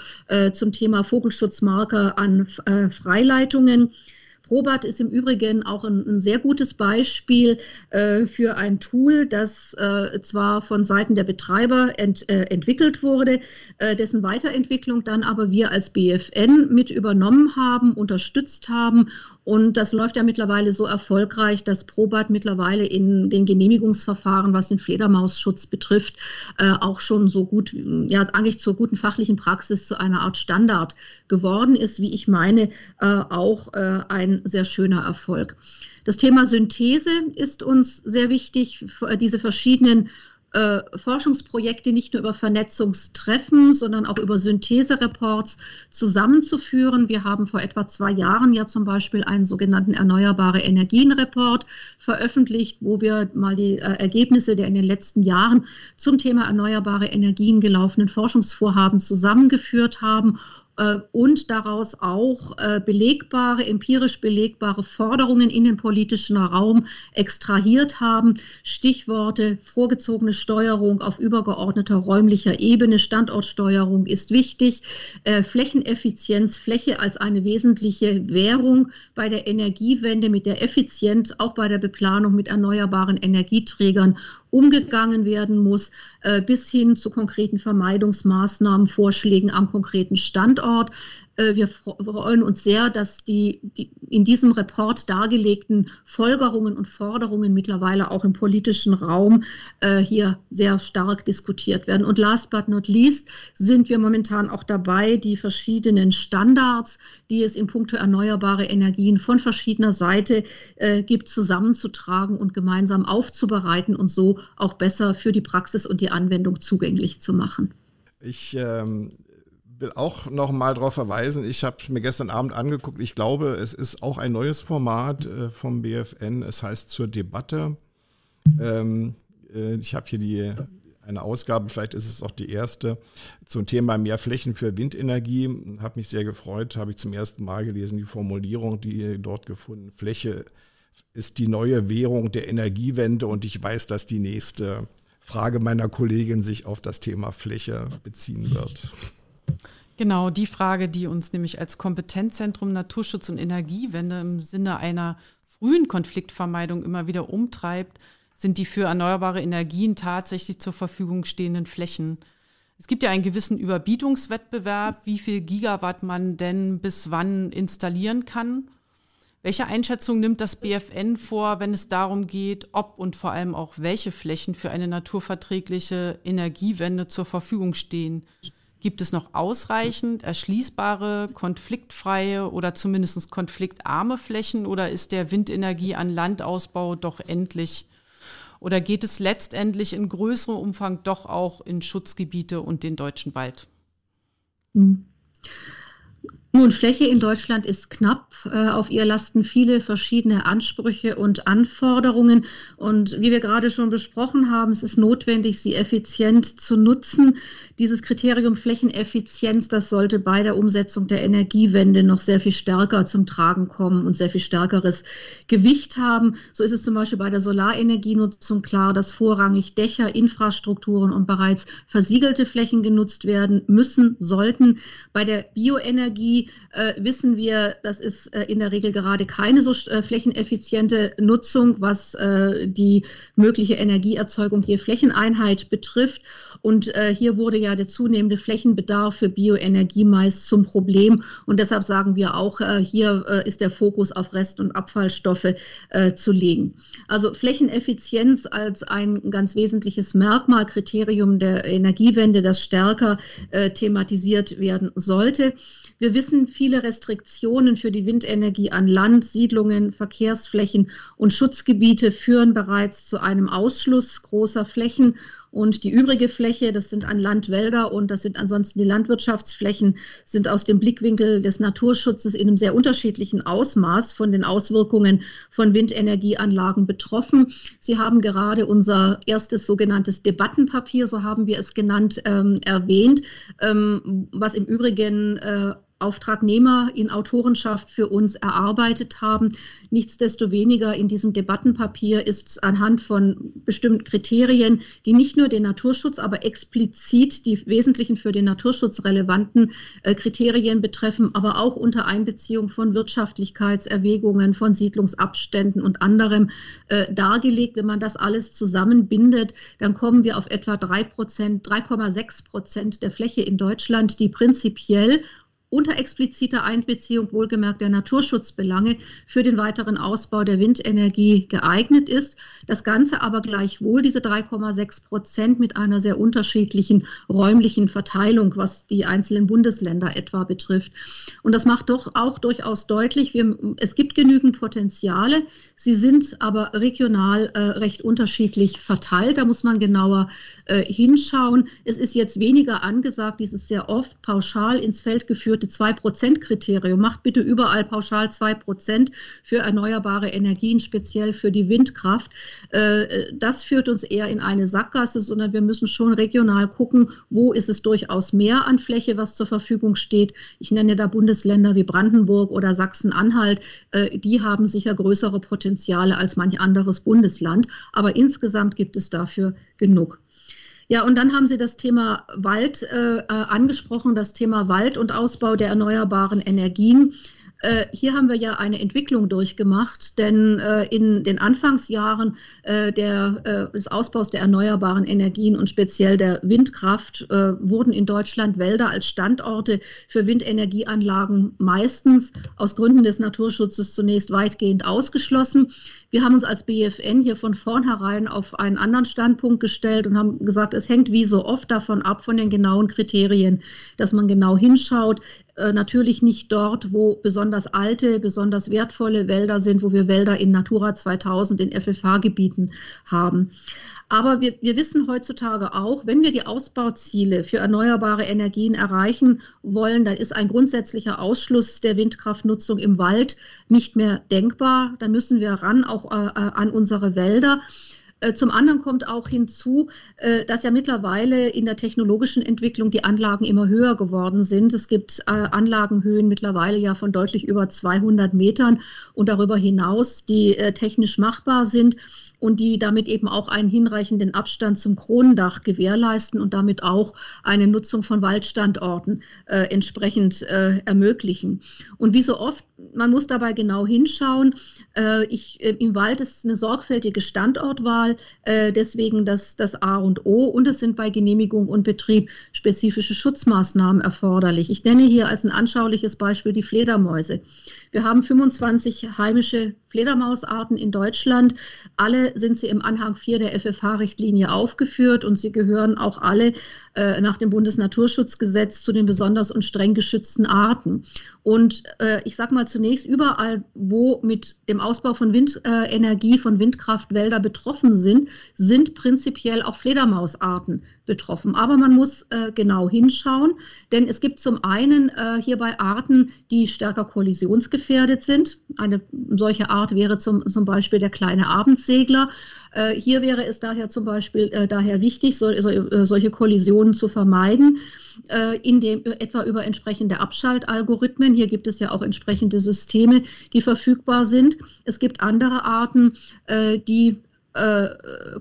zum Thema Vogelschutzmarker an Freileitungen. Probat ist im Übrigen auch ein, ein sehr gutes Beispiel äh, für ein Tool, das äh, zwar von Seiten der Betreiber ent, äh, entwickelt wurde, äh, dessen Weiterentwicklung dann aber wir als BFN mit übernommen haben, unterstützt haben und das läuft ja mittlerweile so erfolgreich, dass Probat mittlerweile in den Genehmigungsverfahren, was den Fledermausschutz betrifft, äh, auch schon so gut, ja, eigentlich zur guten fachlichen Praxis zu einer Art Standard geworden ist, wie ich meine, äh, auch äh, ein sehr schöner Erfolg. Das Thema Synthese ist uns sehr wichtig, diese verschiedenen äh, Forschungsprojekte nicht nur über Vernetzungstreffen, sondern auch über Synthesereports zusammenzuführen. Wir haben vor etwa zwei Jahren ja zum Beispiel einen sogenannten Erneuerbare Energien-Report veröffentlicht, wo wir mal die äh, Ergebnisse der in den letzten Jahren zum Thema erneuerbare Energien gelaufenen Forschungsvorhaben zusammengeführt haben und daraus auch äh, belegbare, empirisch belegbare Forderungen in den politischen Raum extrahiert haben. Stichworte vorgezogene Steuerung auf übergeordneter räumlicher Ebene, Standortsteuerung ist wichtig, äh, Flächeneffizienz, Fläche als eine wesentliche Währung bei der Energiewende, mit der effizient auch bei der Beplanung mit erneuerbaren Energieträgern umgegangen werden muss, äh, bis hin zu konkreten Vermeidungsmaßnahmen, Vorschlägen am konkreten Standort. Äh, wir freuen uns sehr, dass die, die, in diesem Report dargelegten Folgerungen und Forderungen mittlerweile auch im politischen Raum äh, hier sehr stark diskutiert werden. Und last but not least sind wir momentan auch dabei, die verschiedenen Standards, die es in puncto erneuerbare Energien von verschiedener Seite äh, gibt, zusammenzutragen und gemeinsam aufzubereiten und so auch besser für die Praxis und die Anwendung zugänglich zu machen. Ich ähm, will auch noch mal darauf verweisen, ich habe mir gestern Abend angeguckt, ich glaube, es ist auch ein neues Format äh, vom BFN, es heißt zur Debatte. Ähm, äh, ich habe hier die, eine Ausgabe, vielleicht ist es auch die erste, zum Thema mehr Flächen für Windenergie. Habe mich sehr gefreut, habe ich zum ersten Mal gelesen, die Formulierung, die dort gefunden, Fläche ist die neue Währung der Energiewende. Und ich weiß, dass die nächste Frage meiner Kollegin sich auf das Thema Fläche beziehen wird. Genau, die Frage, die uns nämlich als Kompetenzzentrum Naturschutz und Energiewende im Sinne einer frühen Konfliktvermeidung immer wieder umtreibt, sind die für erneuerbare Energien tatsächlich zur Verfügung stehenden Flächen. Es gibt ja einen gewissen Überbietungswettbewerb, wie viel Gigawatt man denn bis wann installieren kann. Welche Einschätzung nimmt das BFN vor, wenn es darum geht, ob und vor allem auch welche Flächen für eine naturverträgliche Energiewende zur Verfügung stehen? Gibt es noch ausreichend erschließbare, konfliktfreie oder zumindest konfliktarme Flächen oder ist der Windenergie an Landausbau doch endlich? Oder geht es letztendlich in größerem Umfang doch auch in Schutzgebiete und den deutschen Wald? Hm. Nun, Fläche in Deutschland ist knapp. Äh, auf ihr lasten viele verschiedene Ansprüche und Anforderungen. Und wie wir gerade schon besprochen haben, es ist notwendig, sie effizient zu nutzen. Dieses Kriterium Flächeneffizienz, das sollte bei der Umsetzung der Energiewende noch sehr viel stärker zum Tragen kommen und sehr viel stärkeres Gewicht haben. So ist es zum Beispiel bei der Solarenergienutzung klar, dass vorrangig Dächer, Infrastrukturen und bereits versiegelte Flächen genutzt werden müssen, sollten. Bei der Bioenergie äh, wissen wir, das ist äh, in der Regel gerade keine so äh, flächeneffiziente Nutzung, was äh, die mögliche Energieerzeugung je Flächeneinheit betrifft. Und äh, hier wurde ja der zunehmende Flächenbedarf für Bioenergie meist zum Problem. Und deshalb sagen wir auch, äh, hier äh, ist der Fokus auf Rest- und Abfallstoffe äh, zu legen. Also Flächeneffizienz als ein ganz wesentliches Merkmal, Kriterium der Energiewende, das stärker thematisiert werden sollte. Wir wissen, viele Restriktionen für die Windenergie an Land, Siedlungen, Verkehrsflächen und Schutzgebiete führen bereits zu einem Ausschluss großer Flächen und die übrige Fläche, das sind an Landwälder und das sind ansonsten die Landwirtschaftsflächen, sind aus dem Blickwinkel des Naturschutzes in einem sehr unterschiedlichen Ausmaß von den Auswirkungen von Windenergieanlagen betroffen. Sie haben gerade unser erstes sogenanntes Debattenpapier, so haben wir es genannt, ähm, erwähnt, ähm, was im Übrigen äh, Auftragnehmer in Autorenschaft für uns erarbeitet haben. Nichtsdestoweniger in diesem Debattenpapier ist anhand von bestimmten Kriterien, die nicht nur den Naturschutz, aber explizit die wesentlichen für den Naturschutz relevanten äh, Kriterien betreffen, aber auch unter Einbeziehung von Wirtschaftlichkeitserwägungen, von Siedlungsabständen und anderem äh, dargelegt. Wenn man das alles zusammenbindet, dann kommen wir auf etwa 3 Prozent, 3,6 Prozent der Fläche in Deutschland, die prinzipiell unter expliziter Einbeziehung wohlgemerkt der Naturschutzbelange für den weiteren Ausbau der Windenergie geeignet ist. Das Ganze aber gleichwohl diese 3,6 Prozent mit einer sehr unterschiedlichen räumlichen Verteilung, was die einzelnen Bundesländer etwa betrifft. Und das macht doch auch durchaus deutlich, wir, es gibt genügend Potenziale, sie sind aber regional äh, recht unterschiedlich verteilt. Da muss man genauer äh, hinschauen. Es ist jetzt weniger angesagt, dieses sehr oft pauschal ins Feld geführte 2-Prozent-Kriterium. Macht bitte überall pauschal 2 Prozent für erneuerbare Energien, speziell für die Windkraft. Äh, das führt uns eher in eine Sackgasse, sondern wir müssen schon regional gucken, wo ist es durchaus mehr an Fläche, was zur Verfügung steht. Ich nenne da Bundesländer wie Brandenburg oder Sachsen-Anhalt. Äh, die haben sicher größere Potenziale als manch anderes Bundesland. Aber insgesamt gibt es dafür genug. Ja, und dann haben Sie das Thema Wald äh, äh, angesprochen, das Thema Wald und Ausbau der erneuerbaren Energien. Äh, hier haben wir ja eine Entwicklung durchgemacht, denn äh, in den Anfangsjahren äh, der, des Ausbaus der erneuerbaren Energien und speziell der Windkraft wurden in Deutschland Wälder als Standorte für Windenergieanlagen meistens aus Gründen des Naturschutzes zunächst weitgehend ausgeschlossen. Wir haben uns als BFN hier von vornherein auf einen anderen Standpunkt gestellt und haben gesagt, es hängt wie so oft davon ab, von den genauen Kriterien, dass man genau hinschaut. Äh, natürlich nicht dort, wo besonders alte, besonders wertvolle Wälder sind, wo wir Wälder in Natura 2000, in FFH-Gebieten haben. Aber wir, wir wissen heutzutage auch, wenn wir die Ausbauziele für erneuerbare Energien erreichen wollen, dann ist ein grundsätzlicher Ausschluss der Windkraftnutzung im Wald nicht mehr denkbar. Dann müssen wir ran auch äh, äh an unsere Wälder. Äh, zum anderen kommt auch hinzu, äh, dass ja mittlerweile in der technologischen Entwicklung die Anlagen immer höher geworden sind. Es gibt Anlagenhöhen mittlerweile ja von deutlich über 200 Metern und darüber hinaus, die technisch machbar sind und die damit eben auch einen hinreichenden Abstand zum Kronendach gewährleisten und damit auch eine Nutzung von Waldstandorten äh, entsprechend äh, ermöglichen. Und wie so oft, man muss dabei genau hinschauen. Äh, ich, äh, Im Wald ist eine sorgfältige Standortwahl, äh, deswegen das, das A und O und es sind bei Genehmigung und Betrieb spezifische Schutzmaßnahmen erforderlich. Ich nenne hier als ein anschauliches Beispiel die Fledermäuse. Wir haben 25 heimische Fledermausarten in Deutschland. Alle sind sie im Anhang 4 der FFH-Richtlinie aufgeführt und sie gehören auch alle äh, nach dem Bundesnaturschutzgesetz zu den besonders und streng geschützten Arten. Und äh, ich sage mal zunächst, überall, wo mit dem Ausbau von Windenergie, äh, von Windkraftwälder betroffen sind, sind prinzipiell auch Fledermausarten betroffen. Aber man muss äh, genau hinschauen, denn es gibt zum einen äh, hierbei Arten, die stärker kollisionsgefährdet sind. Eine solche Art wäre zum, zum Beispiel der kleine Abendsegler. Äh, hier wäre es daher zum Beispiel äh, daher wichtig, so, so, äh, solche Kollisionen zu vermeiden, äh, in dem, etwa über entsprechende Abschaltalgorithmen. Hier gibt es ja auch entsprechende Systeme, die verfügbar sind. Es gibt andere Arten, die äh,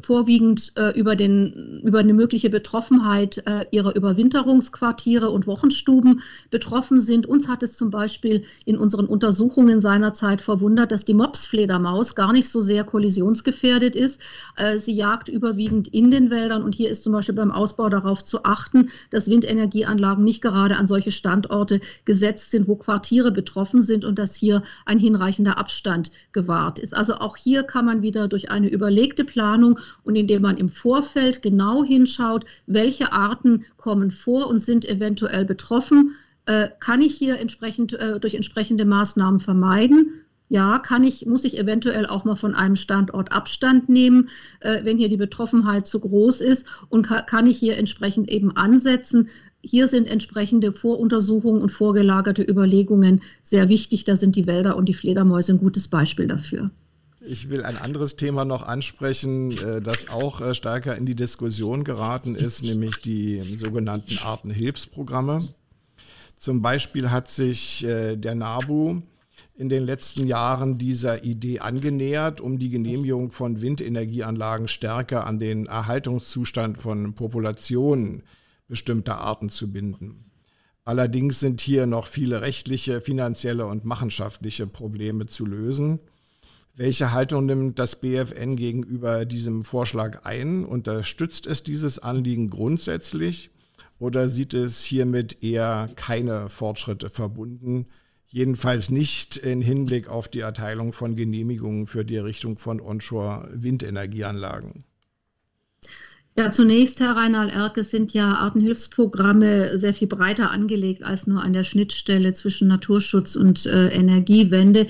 vorwiegend äh, über, den, über eine mögliche Betroffenheit äh, ihrer Überwinterungsquartiere und Wochenstuben betroffen sind. Uns hat es zum Beispiel in unseren Untersuchungen seinerzeit verwundert, dass die Mopsfledermaus gar nicht so sehr kollisionsgefährdet ist. Äh, sie jagt überwiegend in den Wäldern und hier ist zum Beispiel beim Ausbau darauf zu achten, dass Windenergieanlagen nicht gerade an solche Standorte gesetzt sind, wo Quartiere betroffen sind und dass hier ein hinreichender Abstand gewahrt ist. Also auch hier kann man wieder durch eine Überlegung überlegte Planung und indem man im Vorfeld genau hinschaut, welche Arten kommen vor und sind eventuell betroffen, äh, kann ich hier entsprechend äh, durch entsprechende Maßnahmen vermeiden. Ja, kann ich, muss ich eventuell auch mal von einem Standort Abstand nehmen, äh, wenn hier die Betroffenheit zu groß ist und kann, kann ich hier entsprechend eben ansetzen. Hier sind entsprechende Voruntersuchungen und vorgelagerte Überlegungen sehr wichtig. Da sind die Wälder und die Fledermäuse ein gutes Beispiel dafür. Ich will ein anderes Thema noch ansprechen, äh, das auch äh, stärker in die Diskussion geraten ist, nämlich die sogenannten Artenhilfsprogramme. Zum Beispiel hat sich äh, der NABU in den letzten Jahren dieser Idee angenähert, um die Genehmigung von Windenergieanlagen stärker an den Erhaltungszustand von Populationen bestimmter Arten zu binden. Allerdings sind hier noch viele rechtliche, finanzielle und machenschaftliche Probleme zu lösen. Welche Haltung nimmt das BFN gegenüber diesem Vorschlag ein? Unterstützt es dieses Anliegen grundsätzlich oder sieht es hiermit eher keine Fortschritte verbunden? Jedenfalls nicht in Hinblick auf die Erteilung von Genehmigungen für die Errichtung von Onshore-Windenergieanlagen. Ja, zunächst, Herr Reinhard Erke, sind ja Artenhilfsprogramme sehr viel breiter angelegt als nur an der Schnittstelle zwischen Naturschutz und äh, Energiewende.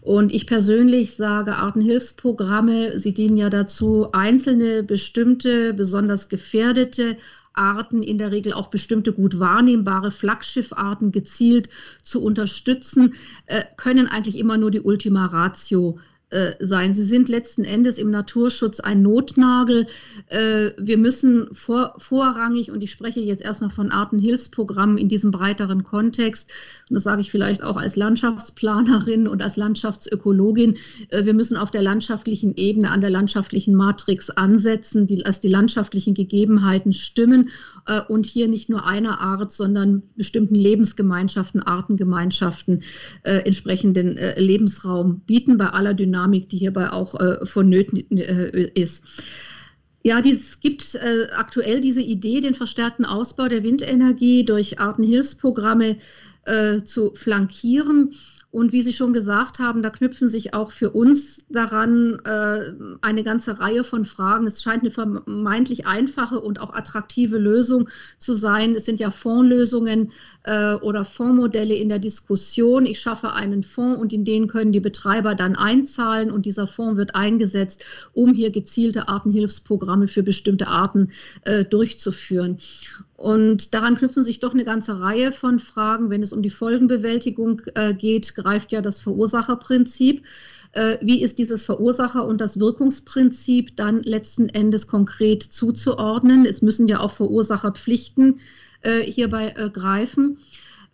Und ich persönlich sage, Artenhilfsprogramme, sie dienen ja dazu, einzelne, bestimmte, besonders gefährdete Arten, in der Regel auch bestimmte gut wahrnehmbare Flaggschiffarten gezielt zu unterstützen, äh, können eigentlich immer nur die Ultima Ratio äh, sein. Sie sind letzten Endes im Naturschutz ein Notnagel. Äh, wir müssen vor, vorrangig, und ich spreche jetzt erstmal von Artenhilfsprogrammen in diesem breiteren Kontext, und das sage ich vielleicht auch als Landschaftsplanerin und als Landschaftsökologin, äh, wir müssen auf der landschaftlichen Ebene, an der landschaftlichen Matrix ansetzen, die, dass die landschaftlichen Gegebenheiten stimmen äh, und hier nicht nur einer Art, sondern bestimmten Lebensgemeinschaften, Artengemeinschaften äh, entsprechenden äh, Lebensraum bieten, bei aller Dynamik, die hierbei auch äh, vonnöten äh, ist. Ja, es gibt äh, aktuell diese Idee, den verstärkten Ausbau der Windenergie durch Artenhilfsprogramme äh, zu flankieren. Und wie Sie schon gesagt haben, da knüpfen sich auch für uns daran äh, eine ganze Reihe von Fragen. Es scheint eine vermeintlich einfache und auch attraktive Lösung zu sein. Es sind ja Fondslösungen äh, oder Fondsmodelle in der Diskussion. Ich schaffe einen Fonds und in den können die Betreiber dann einzahlen und dieser Fonds wird eingesetzt, um hier gezielte Artenhilfsprogramme für bestimmte Arten äh, durchzuführen. Und daran knüpfen sich doch eine ganze Reihe von Fragen. Wenn es um die Folgenbewältigung äh, geht, greift ja das Verursacherprinzip. Äh, wie ist dieses Verursacher- und das Wirkungsprinzip dann letzten Endes konkret zuzuordnen? Es müssen ja auch Verursacherpflichten äh, hierbei äh, greifen.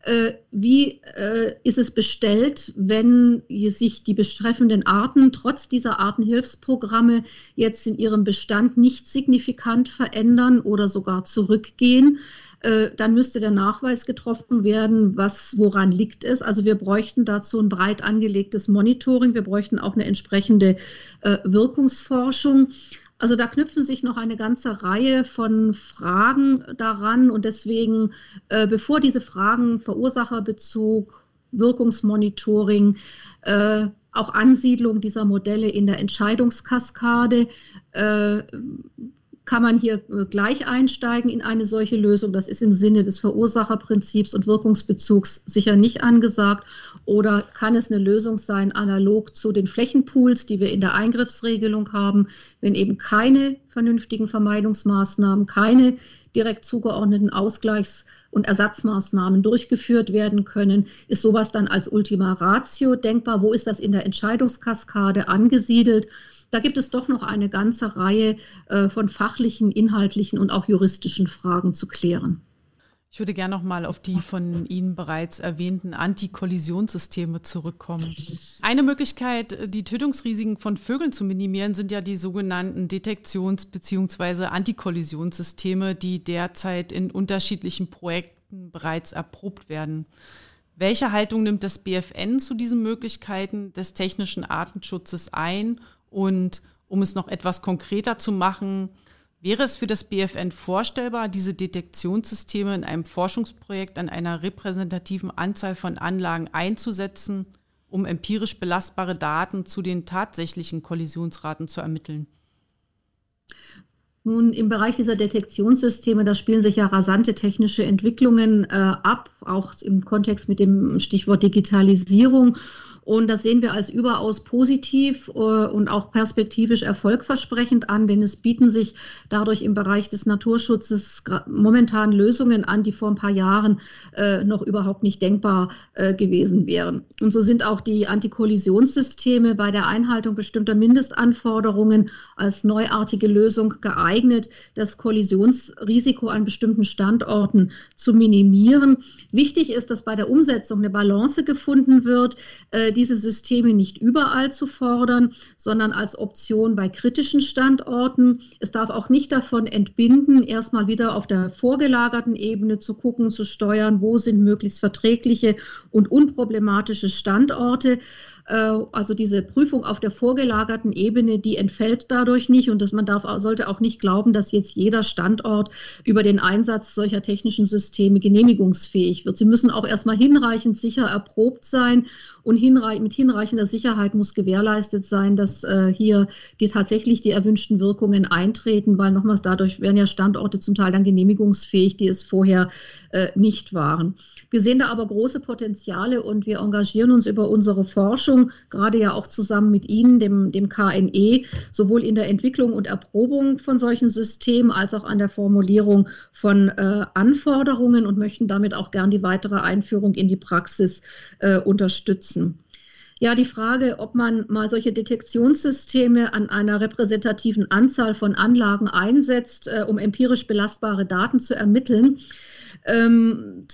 Äh, wie äh, ist es bestellt, wenn sich die betreffenden Arten trotz dieser Artenhilfsprogramme jetzt in ihrem Bestand nicht signifikant verändern oder sogar zurückgehen? Äh, dann müsste der Nachweis getroffen werden, was, woran liegt es. Also wir bräuchten dazu ein breit angelegtes Monitoring. Wir bräuchten auch eine entsprechende Wirkungsforschung. Also da knüpfen sich noch eine ganze Reihe von Fragen daran und deswegen, äh, bevor diese Fragen Verursacherbezug, Wirkungsmonitoring, äh, auch Ansiedlung dieser Modelle in der Entscheidungskaskade, äh, kann man hier äh, gleich einsteigen in eine solche Lösung. Das ist im Sinne des Verursacherprinzips und Wirkungsbezugs sicher nicht angesagt. Oder kann es eine Lösung sein, analog zu den Flächenpools, die wir in der Eingriffsregelung haben, wenn eben keine vernünftigen Vermeidungsmaßnahmen, keine direkt zugeordneten Ausgleichs- und Ersatzmaßnahmen durchgeführt werden können, ist sowas dann als Ultima Ratio denkbar? Wo ist das in der Entscheidungskaskade angesiedelt? Da gibt es doch noch eine ganze Reihe äh, von fachlichen, inhaltlichen und auch juristischen Fragen zu klären. Ich würde gerne noch mal auf die von Ihnen bereits erwähnten Antikollisionssysteme zurückkommen. Eine Möglichkeit, die Tötungsrisiken von Vögeln zu minimieren, sind ja die sogenannten Detektions- bzw. Antikollisionssysteme, die derzeit in unterschiedlichen Projekten bereits erprobt werden. Welche Haltung nimmt das BFN zu diesen Möglichkeiten des technischen Artenschutzes ein und um es noch etwas konkreter zu machen, wäre es für das BFN vorstellbar, diese Detektionssysteme in einem Forschungsprojekt an einer repräsentativen Anzahl von Anlagen einzusetzen, um empirisch belastbare Daten zu den tatsächlichen Kollisionsraten zu ermitteln? Nun, im Bereich dieser Detektionssysteme, da spielen sich ja rasante technische Entwicklungen äh, ab, auch im Kontext mit dem Stichwort Digitalisierung. Und das sehen wir als überaus positiv äh, und auch perspektivisch erfolgversprechend an, denn es bieten sich dadurch im Bereich des Naturschutzes momentan Lösungen an, die vor ein paar Jahren äh, noch überhaupt nicht denkbar äh, gewesen wären. Und so sind auch die Antikollisionssysteme bei der Einhaltung bestimmter Mindestanforderungen als neuartige Lösung geeignet, das Kollisionsrisiko an bestimmten Standorten zu minimieren. Wichtig ist, dass bei der Umsetzung eine Balance gefunden wird, diese Systeme nicht überall zu fordern, sondern als Option bei kritischen Standorten. Es darf auch nicht davon entbinden, erstmal wieder auf der vorgelagerten Ebene zu gucken, zu steuern, wo sind möglichst verträgliche und unproblematische Standorte. Äh, also diese Prüfung auf der vorgelagerten Ebene, die entfällt dadurch nicht und dass man darf, sollte auch nicht glauben, dass jetzt jeder Standort über den Einsatz solcher technischen Systeme genehmigungsfähig wird. Sie müssen auch erstmal hinreichend sicher erprobt sein und hinrei mit hinreichender Sicherheit muss gewährleistet sein, dass äh, hier die tatsächlich die erwünschten Wirkungen eintreten, weil nochmals dadurch werden ja Standorte zum Teil dann genehmigungsfähig, die es vorher äh, nicht waren. Wir sehen da aber große Potenziale und wir engagieren uns über unsere Forschung, gerade ja auch zusammen mit Ihnen, dem, dem KNE, sowohl in der Entwicklung und Erprobung von solchen Systemen als auch an der Formulierung von äh, Anforderungen und möchten damit auch gern die weitere Einführung in die Praxis äh, unterstützen. Ja, die Frage, ob man mal solche Detektionssysteme an einer repräsentativen Anzahl von Anlagen einsetzt, äh, um empirisch belastbare Daten zu ermitteln, ähm,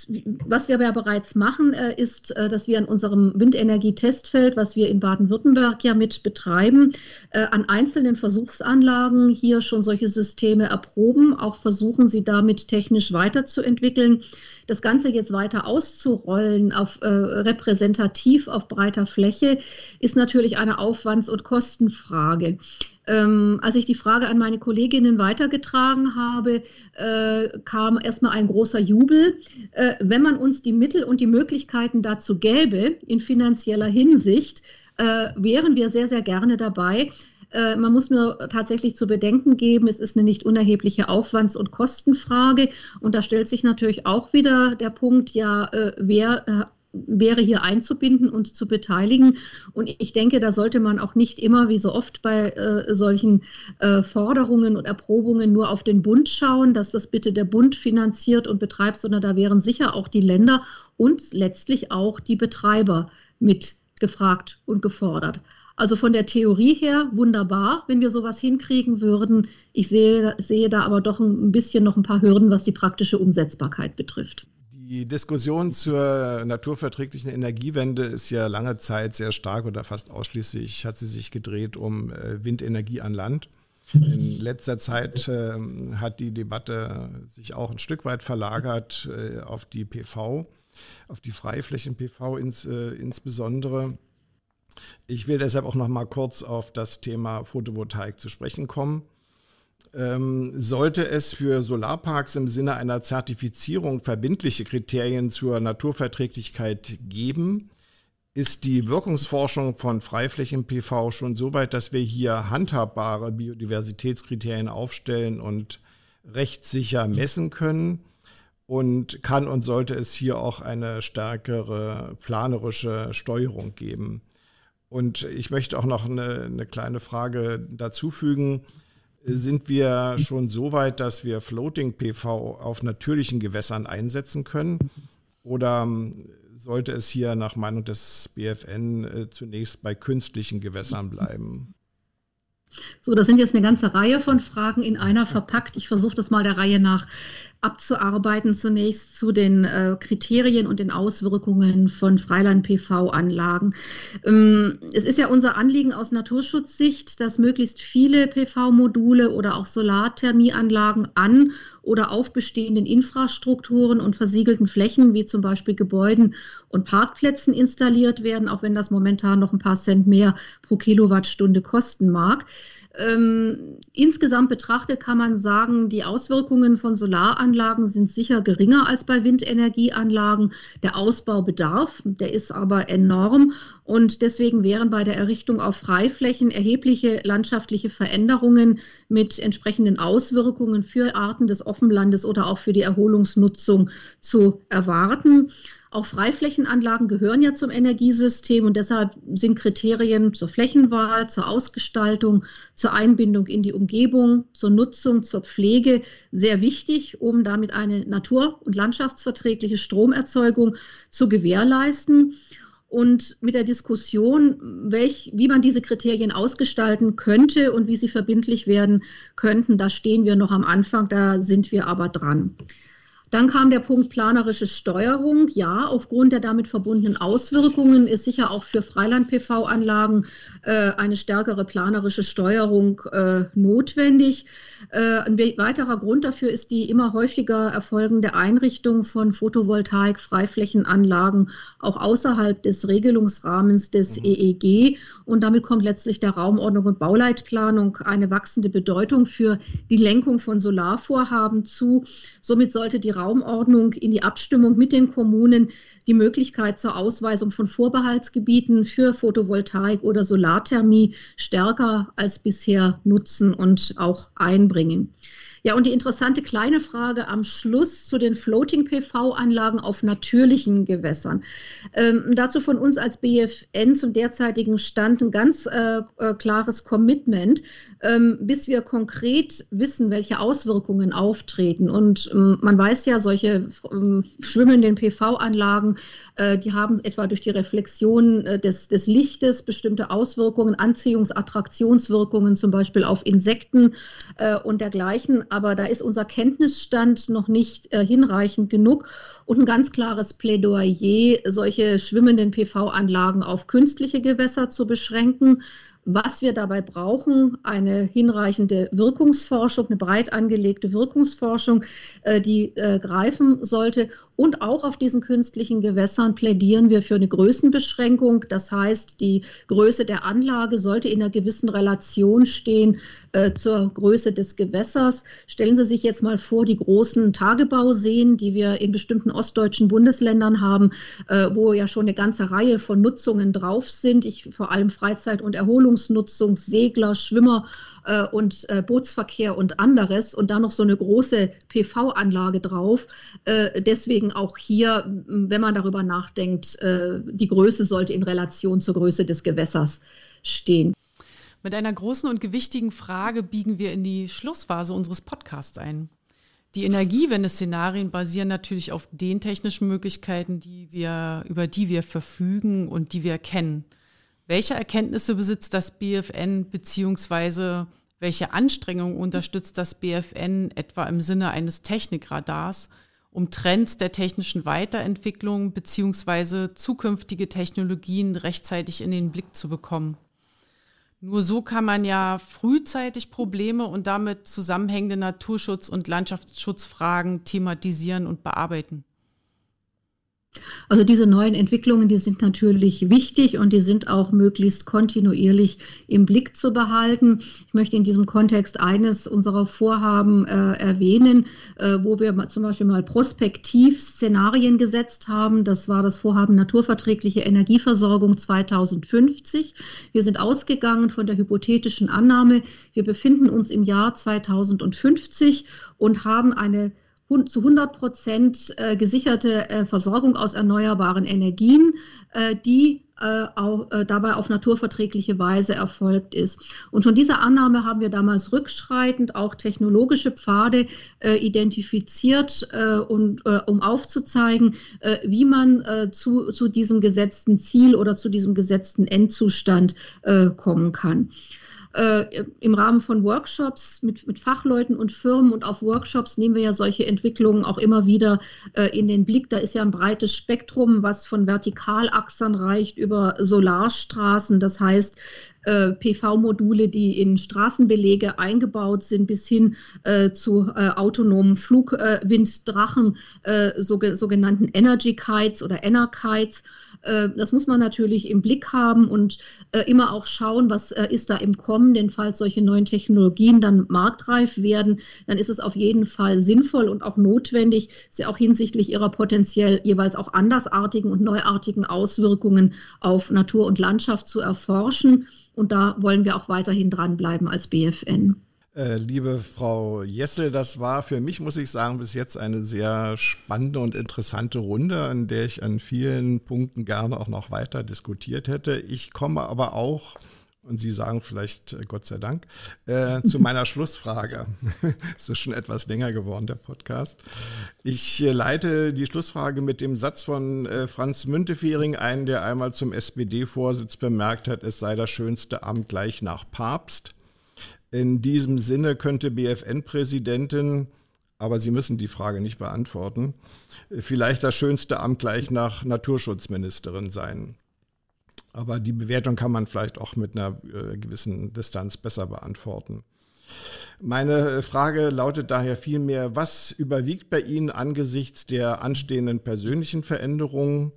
was wir ja bereits machen, äh, ist, äh, dass wir an unserem Windenergietestfeld, was wir in Baden-Württemberg ja mit betreiben, äh, an einzelnen Versuchsanlagen hier schon solche Systeme erproben, auch versuchen sie damit technisch weiterzuentwickeln. Das Ganze jetzt weiter auszurollen, auf äh, repräsentativ auf breiter Fläche, ist natürlich eine Aufwands- und Kostenfrage. Ähm, als ich die Frage an meine Kolleginnen weitergetragen habe, äh, kam erstmal ein großer Jubel. Äh, wenn man uns die Mittel und die Möglichkeiten dazu gäbe, in finanzieller Hinsicht, äh, wären wir sehr, sehr gerne dabei. Äh, man muss nur tatsächlich zu bedenken geben, es ist eine nicht unerhebliche Aufwands- und Kostenfrage. Und da stellt sich natürlich auch wieder der Punkt, ja, äh, wer äh, wäre hier einzubinden und zu beteiligen. Und ich denke, da sollte man auch nicht immer, wie so oft bei äh, solchen äh, Forderungen und Erprobungen, nur auf den Bund schauen, dass das bitte der Bund finanziert und betreibt, sondern da wären sicher auch die Länder und letztlich auch die Betreiber mit gefragt und gefordert. Also von der Theorie her wunderbar, wenn wir sowas hinkriegen würden. Ich sehe, sehe da aber doch ein bisschen noch ein paar Hürden, was die praktische Umsetzbarkeit betrifft. Die Diskussion zur naturverträglichen Energiewende ist ja lange Zeit sehr stark oder fast ausschließlich hat sie sich gedreht um äh, Windenergie an Land. In letzter Zeit äh, hat die Debatte sich auch ein Stück weit verlagert äh, auf die PV, auf die Freiflächen-PV ins, äh, insbesondere. Ich will deshalb auch noch mal kurz auf das Thema Photovoltaik zu sprechen kommen. Ähm, sollte es für Solarparks im Sinne einer Zertifizierung verbindliche Kriterien zur Naturverträglichkeit geben, ist die Wirkungsforschung von Freiflächen-PV schon so weit, dass wir hier handhabbare Biodiversitätskriterien aufstellen und rechtssicher messen können? Und kann und sollte es hier auch eine stärkere planerische Steuerung geben? Und ich möchte auch noch eine, eine kleine Frage dazu fügen. Sind wir schon so weit, dass wir Floating PV auf natürlichen Gewässern einsetzen können? Oder ähm, sollte es hier nach Meinung des BFN äh, zunächst bei künstlichen Gewässern bleiben? So, das sind jetzt eine ganze Reihe von Fragen in einer verpackt. Ich versuche das mal der Reihe nach abzuarbeiten zunächst zu den äh, Kriterien und den Auswirkungen von Freiland-PV-Anlagen. Ähm, es ist ja unser Anliegen aus Naturschutzsicht, dass möglichst viele PV-Module oder auch Solarthermieanlagen an oder auf bestehenden Infrastrukturen und versiegelten Flächen, wie zum Beispiel Gebäuden und Parkplätzen installiert werden, auch wenn das momentan noch ein paar Cent mehr pro Kilowattstunde kosten mag. Ähm, insgesamt betrachtet kann man sagen, die Auswirkungen von Solaranlagen sind sicher geringer als bei Windenergieanlagen. Der Ausbaubedarf, der ist aber enorm und deswegen wären bei der Errichtung auf Freiflächen erhebliche landschaftliche Veränderungen mit entsprechenden Auswirkungen für Arten des Offenlandes oder auch für die Erholungsnutzung zu erwarten. Auch Freiflächenanlagen gehören ja zum Energiesystem und deshalb sind Kriterien zur Flächenwahl, zur Ausgestaltung, zur Einbindung in die Umgebung, zur Nutzung, zur Pflege sehr wichtig, um damit eine natur- und landschaftsverträgliche Stromerzeugung zu gewährleisten. Und mit der Diskussion, welch, wie man diese Kriterien ausgestalten könnte und wie sie verbindlich werden könnten, da stehen wir noch am Anfang, da sind wir aber dran. Dann kam der Punkt planerische Steuerung. Ja, aufgrund der damit verbundenen Auswirkungen ist sicher auch für Freiland-PV-Anlagen äh, eine stärkere planerische Steuerung äh, notwendig. Äh, ein weiterer Grund dafür ist die immer häufiger erfolgende Einrichtung von Photovoltaik-Freiflächenanlagen auch außerhalb des Regelungsrahmens des mhm. EEG. Und damit kommt letztlich der Raumordnung und Bauleitplanung eine wachsende Bedeutung für die Lenkung von Solarvorhaben zu. Somit sollte die Raumordnung in die Abstimmung mit den Kommunen die Möglichkeit zur Ausweisung von Vorbehaltsgebieten für Photovoltaik oder Solarthermie stärker als bisher nutzen und auch einbringen. Ja, und die interessante kleine Frage am Schluss zu den Floating-PV-Anlagen auf natürlichen Gewässern. Ähm, dazu von uns als BFN zum derzeitigen Stand ein ganz äh, äh, klares Commitment, ähm, bis wir konkret wissen, welche Auswirkungen auftreten. Und ähm, man weiß ja, solche ähm, schwimmenden PV-Anlagen, die haben etwa durch die Reflexion äh, des, des Lichtes bestimmte Auswirkungen, Anziehungs-, Attraktionswirkungen, zum Beispiel auf Insekten äh, und dergleichen aber da ist unser Kenntnisstand noch nicht äh, hinreichend genug. Und ein ganz klares Plädoyer, solche schwimmenden PV-Anlagen auf künstliche Gewässer zu beschränken was wir dabei brauchen, eine hinreichende Wirkungsforschung, eine breit angelegte Wirkungsforschung, äh, die äh, greifen sollte. Und auch auf diesen künstlichen Gewässern plädieren wir für eine Größenbeschränkung. Das heißt, die Größe der Anlage sollte in einer gewissen Relation stehen äh, zur Größe des Gewässers. Stellen Sie sich jetzt mal vor, die großen Tagebauseen, die wir in bestimmten ostdeutschen Bundesländern haben, wo ja schon eine ganze Reihe von Nutzungen drauf sind. Ich, vor allem Freizeit- und Erholungs Nahrungsnutzung, Segler, Schwimmer äh, und äh, Bootsverkehr und anderes und dann noch so eine große PV-Anlage drauf. Äh, deswegen auch hier, wenn man darüber nachdenkt, äh, die Größe sollte in Relation zur Größe des Gewässers stehen. Mit einer großen und gewichtigen Frage biegen wir in die Schlussphase unseres Podcasts ein. Die Energiewende-Szenarien basieren natürlich auf den technischen Möglichkeiten, die wir, über die wir verfügen und die wir kennen. Welche Erkenntnisse besitzt das BFN beziehungsweise welche Anstrengungen unterstützt das BFN etwa im Sinne eines Technikradars, um Trends der technischen Weiterentwicklung beziehungsweise zukünftige Technologien rechtzeitig in den Blick zu bekommen? Nur so kann man ja frühzeitig Probleme und damit zusammenhängende Naturschutz- und Landschaftsschutzfragen thematisieren und bearbeiten. Also diese neuen Entwicklungen, die sind natürlich wichtig und die sind auch möglichst kontinuierlich im Blick zu behalten. Ich möchte in diesem Kontext eines unserer Vorhaben äh, erwähnen, äh, wo wir zum Beispiel mal prospektiv Szenarien gesetzt haben. Das war das Vorhaben Naturverträgliche Energieversorgung 2050. Wir sind ausgegangen von der hypothetischen Annahme, wir befinden uns im Jahr 2050 und haben eine zu 100 Prozent äh, gesicherte äh, Versorgung aus erneuerbaren Energien, äh, die auch, dabei auf naturverträgliche Weise erfolgt ist. Und von dieser Annahme haben wir damals rückschreitend auch technologische Pfade identifiziert, und, um aufzuzeigen, wie man zu, zu diesem gesetzten Ziel oder zu diesem gesetzten Endzustand kommen kann äh, im Rahmen von Workshops mit, mit Fachleuten und Firmen und auf Workshops nehmen wir ja solche Entwicklungen auch immer wieder äh, in den Blick. Da ist ja ein breites Spektrum, was von Vertikalachsern reicht über Solarstraßen. Das heißt, äh, PV-Module, die in Straßenbelege eingebaut sind, bis hin äh, zu äh, autonomen Flugwinddrachen, äh, so, sogenannten Energy Kites oder Ener-Kites. Äh, das muss man natürlich im Blick haben und äh, immer auch schauen, was ist da im Kommen, denn falls solche neuen Technologien dann marktreif werden, dann ist es auf jeden Fall sinnvoll und auch notwendig, sie auch hinsichtlich ihrer potenziell jeweils auch andersartigen und neuartigen Auswirkungen auf Natur und Landschaft zu erforschen. Und da wollen wir auch weiterhin dranbleiben als BFN. Äh, liebe Frau Jessel, das war für mich, muss ich sagen, bis jetzt eine sehr spannende und interessante Runde, an der ich an vielen Punkten gerne auch noch weiter diskutiert hätte. Ich komme aber auch und Sie sagen vielleicht äh, Gott sei Dank, äh, zu meiner Schlussfrage. es ist schon etwas länger geworden, der Podcast. Ich äh, leite die Schlussfrage mit dem Satz von äh, Franz Müntefering ein, der einmal zum SPD-Vorsitz bemerkt hat, es sei das schönste Amt gleich nach Papst. In diesem Sinne könnte BFN-Präsidentin, aber Sie müssen die Frage nicht beantworten, vielleicht das schönste Amt gleich nach Naturschutzministerin sein. Aber die Bewertung kann man vielleicht auch mit einer äh, gewissen Distanz besser beantworten. Meine Frage lautet daher vielmehr, was überwiegt bei Ihnen angesichts der anstehenden persönlichen Veränderungen,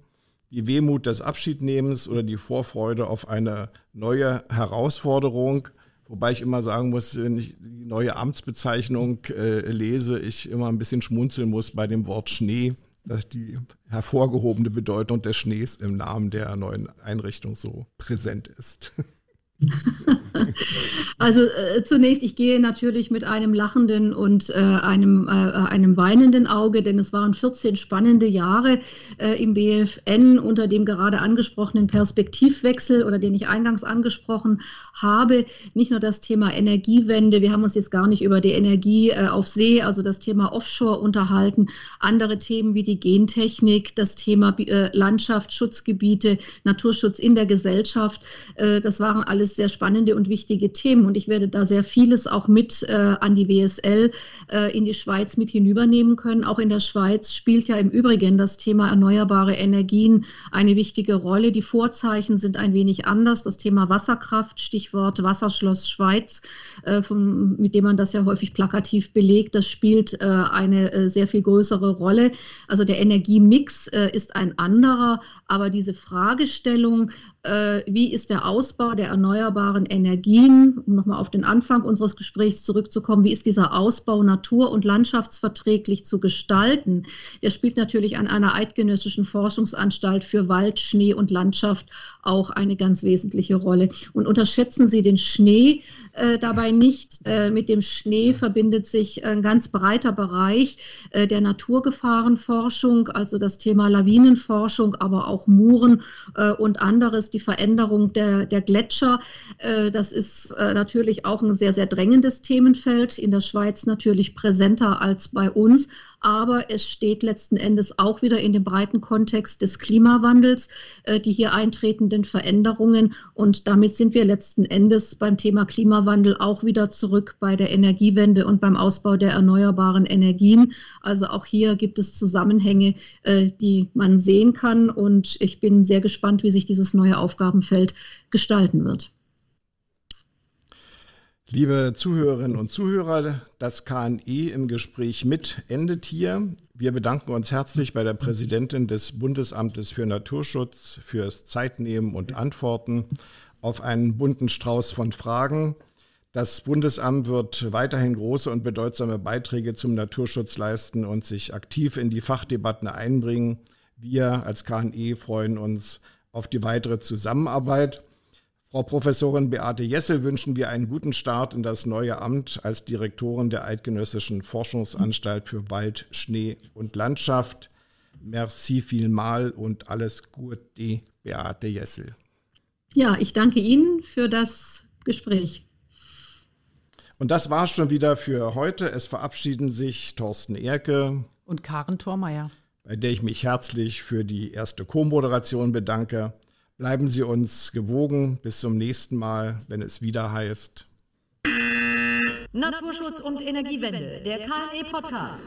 die Wehmut des Abschiednehmens oder die Vorfreude auf eine neue Herausforderung? Wobei ich immer sagen muss, wenn ich die neue Amtsbezeichnung äh, lese, ich immer ein bisschen schmunzeln muss bei dem Wort Schnee dass die hervorgehobene Bedeutung des Schnees im Namen der neuen Einrichtung so präsent ist. also äh, zunächst, ich gehe natürlich mit einem lachenden und äh, einem, äh, einem weinenden Auge, denn es waren 14 spannende Jahre äh, im BFN unter dem gerade angesprochenen Perspektivwechsel oder den ich eingangs angesprochen habe. Nicht nur das Thema Energiewende, wir haben uns jetzt gar nicht über die Energie äh, auf See, also das Thema Offshore unterhalten, andere Themen wie die Gentechnik, das Thema äh, Landschaft, Schutzgebiete, Naturschutz in der Gesellschaft, das waren alles alles sehr spannende und wichtige Themen und ich werde da sehr vieles auch mit äh, an die WSL äh, in die Schweiz mit hinübernehmen können. Auch in der Schweiz spielt ja im Übrigen das Thema erneuerbare Energien eine wichtige Rolle. Die Vorzeichen sind ein wenig anders. Das Thema Wasserkraft, Stichwort Wasserschloss Schweiz, äh, vom, mit dem man das ja häufig plakativ belegt, das spielt äh, eine äh, sehr viel größere Rolle. Also der Energiemix äh, ist ein anderer, aber diese Fragestellung, wie ist der Ausbau der erneuerbaren Energien, um nochmal auf den Anfang unseres Gesprächs zurückzukommen, wie ist dieser Ausbau natur- und landschaftsverträglich zu gestalten? Der spielt natürlich an einer eidgenössischen Forschungsanstalt für Wald, Schnee und Landschaft auch eine ganz wesentliche Rolle. Und unterschätzen Sie den Schnee äh, dabei nicht. Äh, mit dem Schnee verbindet sich ein ganz breiter Bereich äh, der Naturgefahrenforschung, also das Thema Lawinenforschung, aber auch Muren äh, und anderes die Veränderung der, der Gletscher. Äh, das ist äh, natürlich auch ein sehr, sehr drängendes Themenfeld, in der Schweiz natürlich präsenter als bei uns aber es steht letzten Endes auch wieder in dem breiten Kontext des Klimawandels, äh, die hier eintretenden Veränderungen. Und damit sind wir letzten Endes beim Thema Klimawandel auch wieder zurück bei der Energiewende und beim Ausbau der erneuerbaren Energien. Also auch hier gibt es Zusammenhänge, die man sehen kann. Und ich bin sehr gespannt, wie sich dieses neue Aufgabenfeld gestalten wird. Liebe Zuhörerinnen und Zuhörer, das KNI im Gespräch mit endet hier. Wir bedanken uns herzlich bei der Präsidentin des Bundesamtes für Naturschutz fürs Zeitnehmen und Antworten auf einen bunten Strauß von Fragen. Das Bundesamt wird weiterhin große und bedeutsame Beiträge zum Naturschutz leisten und sich aktiv in die Fachdebatten einbringen. Wir als KNE freuen uns auf die weitere Zusammenarbeit. Frau Professorin Beate Jessel wünschen wir einen guten Start in das neue Amt als Direktorin der Eidgenössischen Forschungsanstalt für Wald, Schnee und Landschaft. Merci vielmal und alles Gute, Beate Jessel. Ja, ich danke Ihnen für das Gespräch. Und das war schon wieder für heute. Es verabschieden sich Thorsten Erke und Karen Thormeier, bei der ich mich herzlich für die erste Co-Moderation bedanke. Bleiben Sie uns gewogen. Bis zum nächsten Mal, wenn es wieder heißt. Naturschutz und Energiewende, der KNE-Podcast.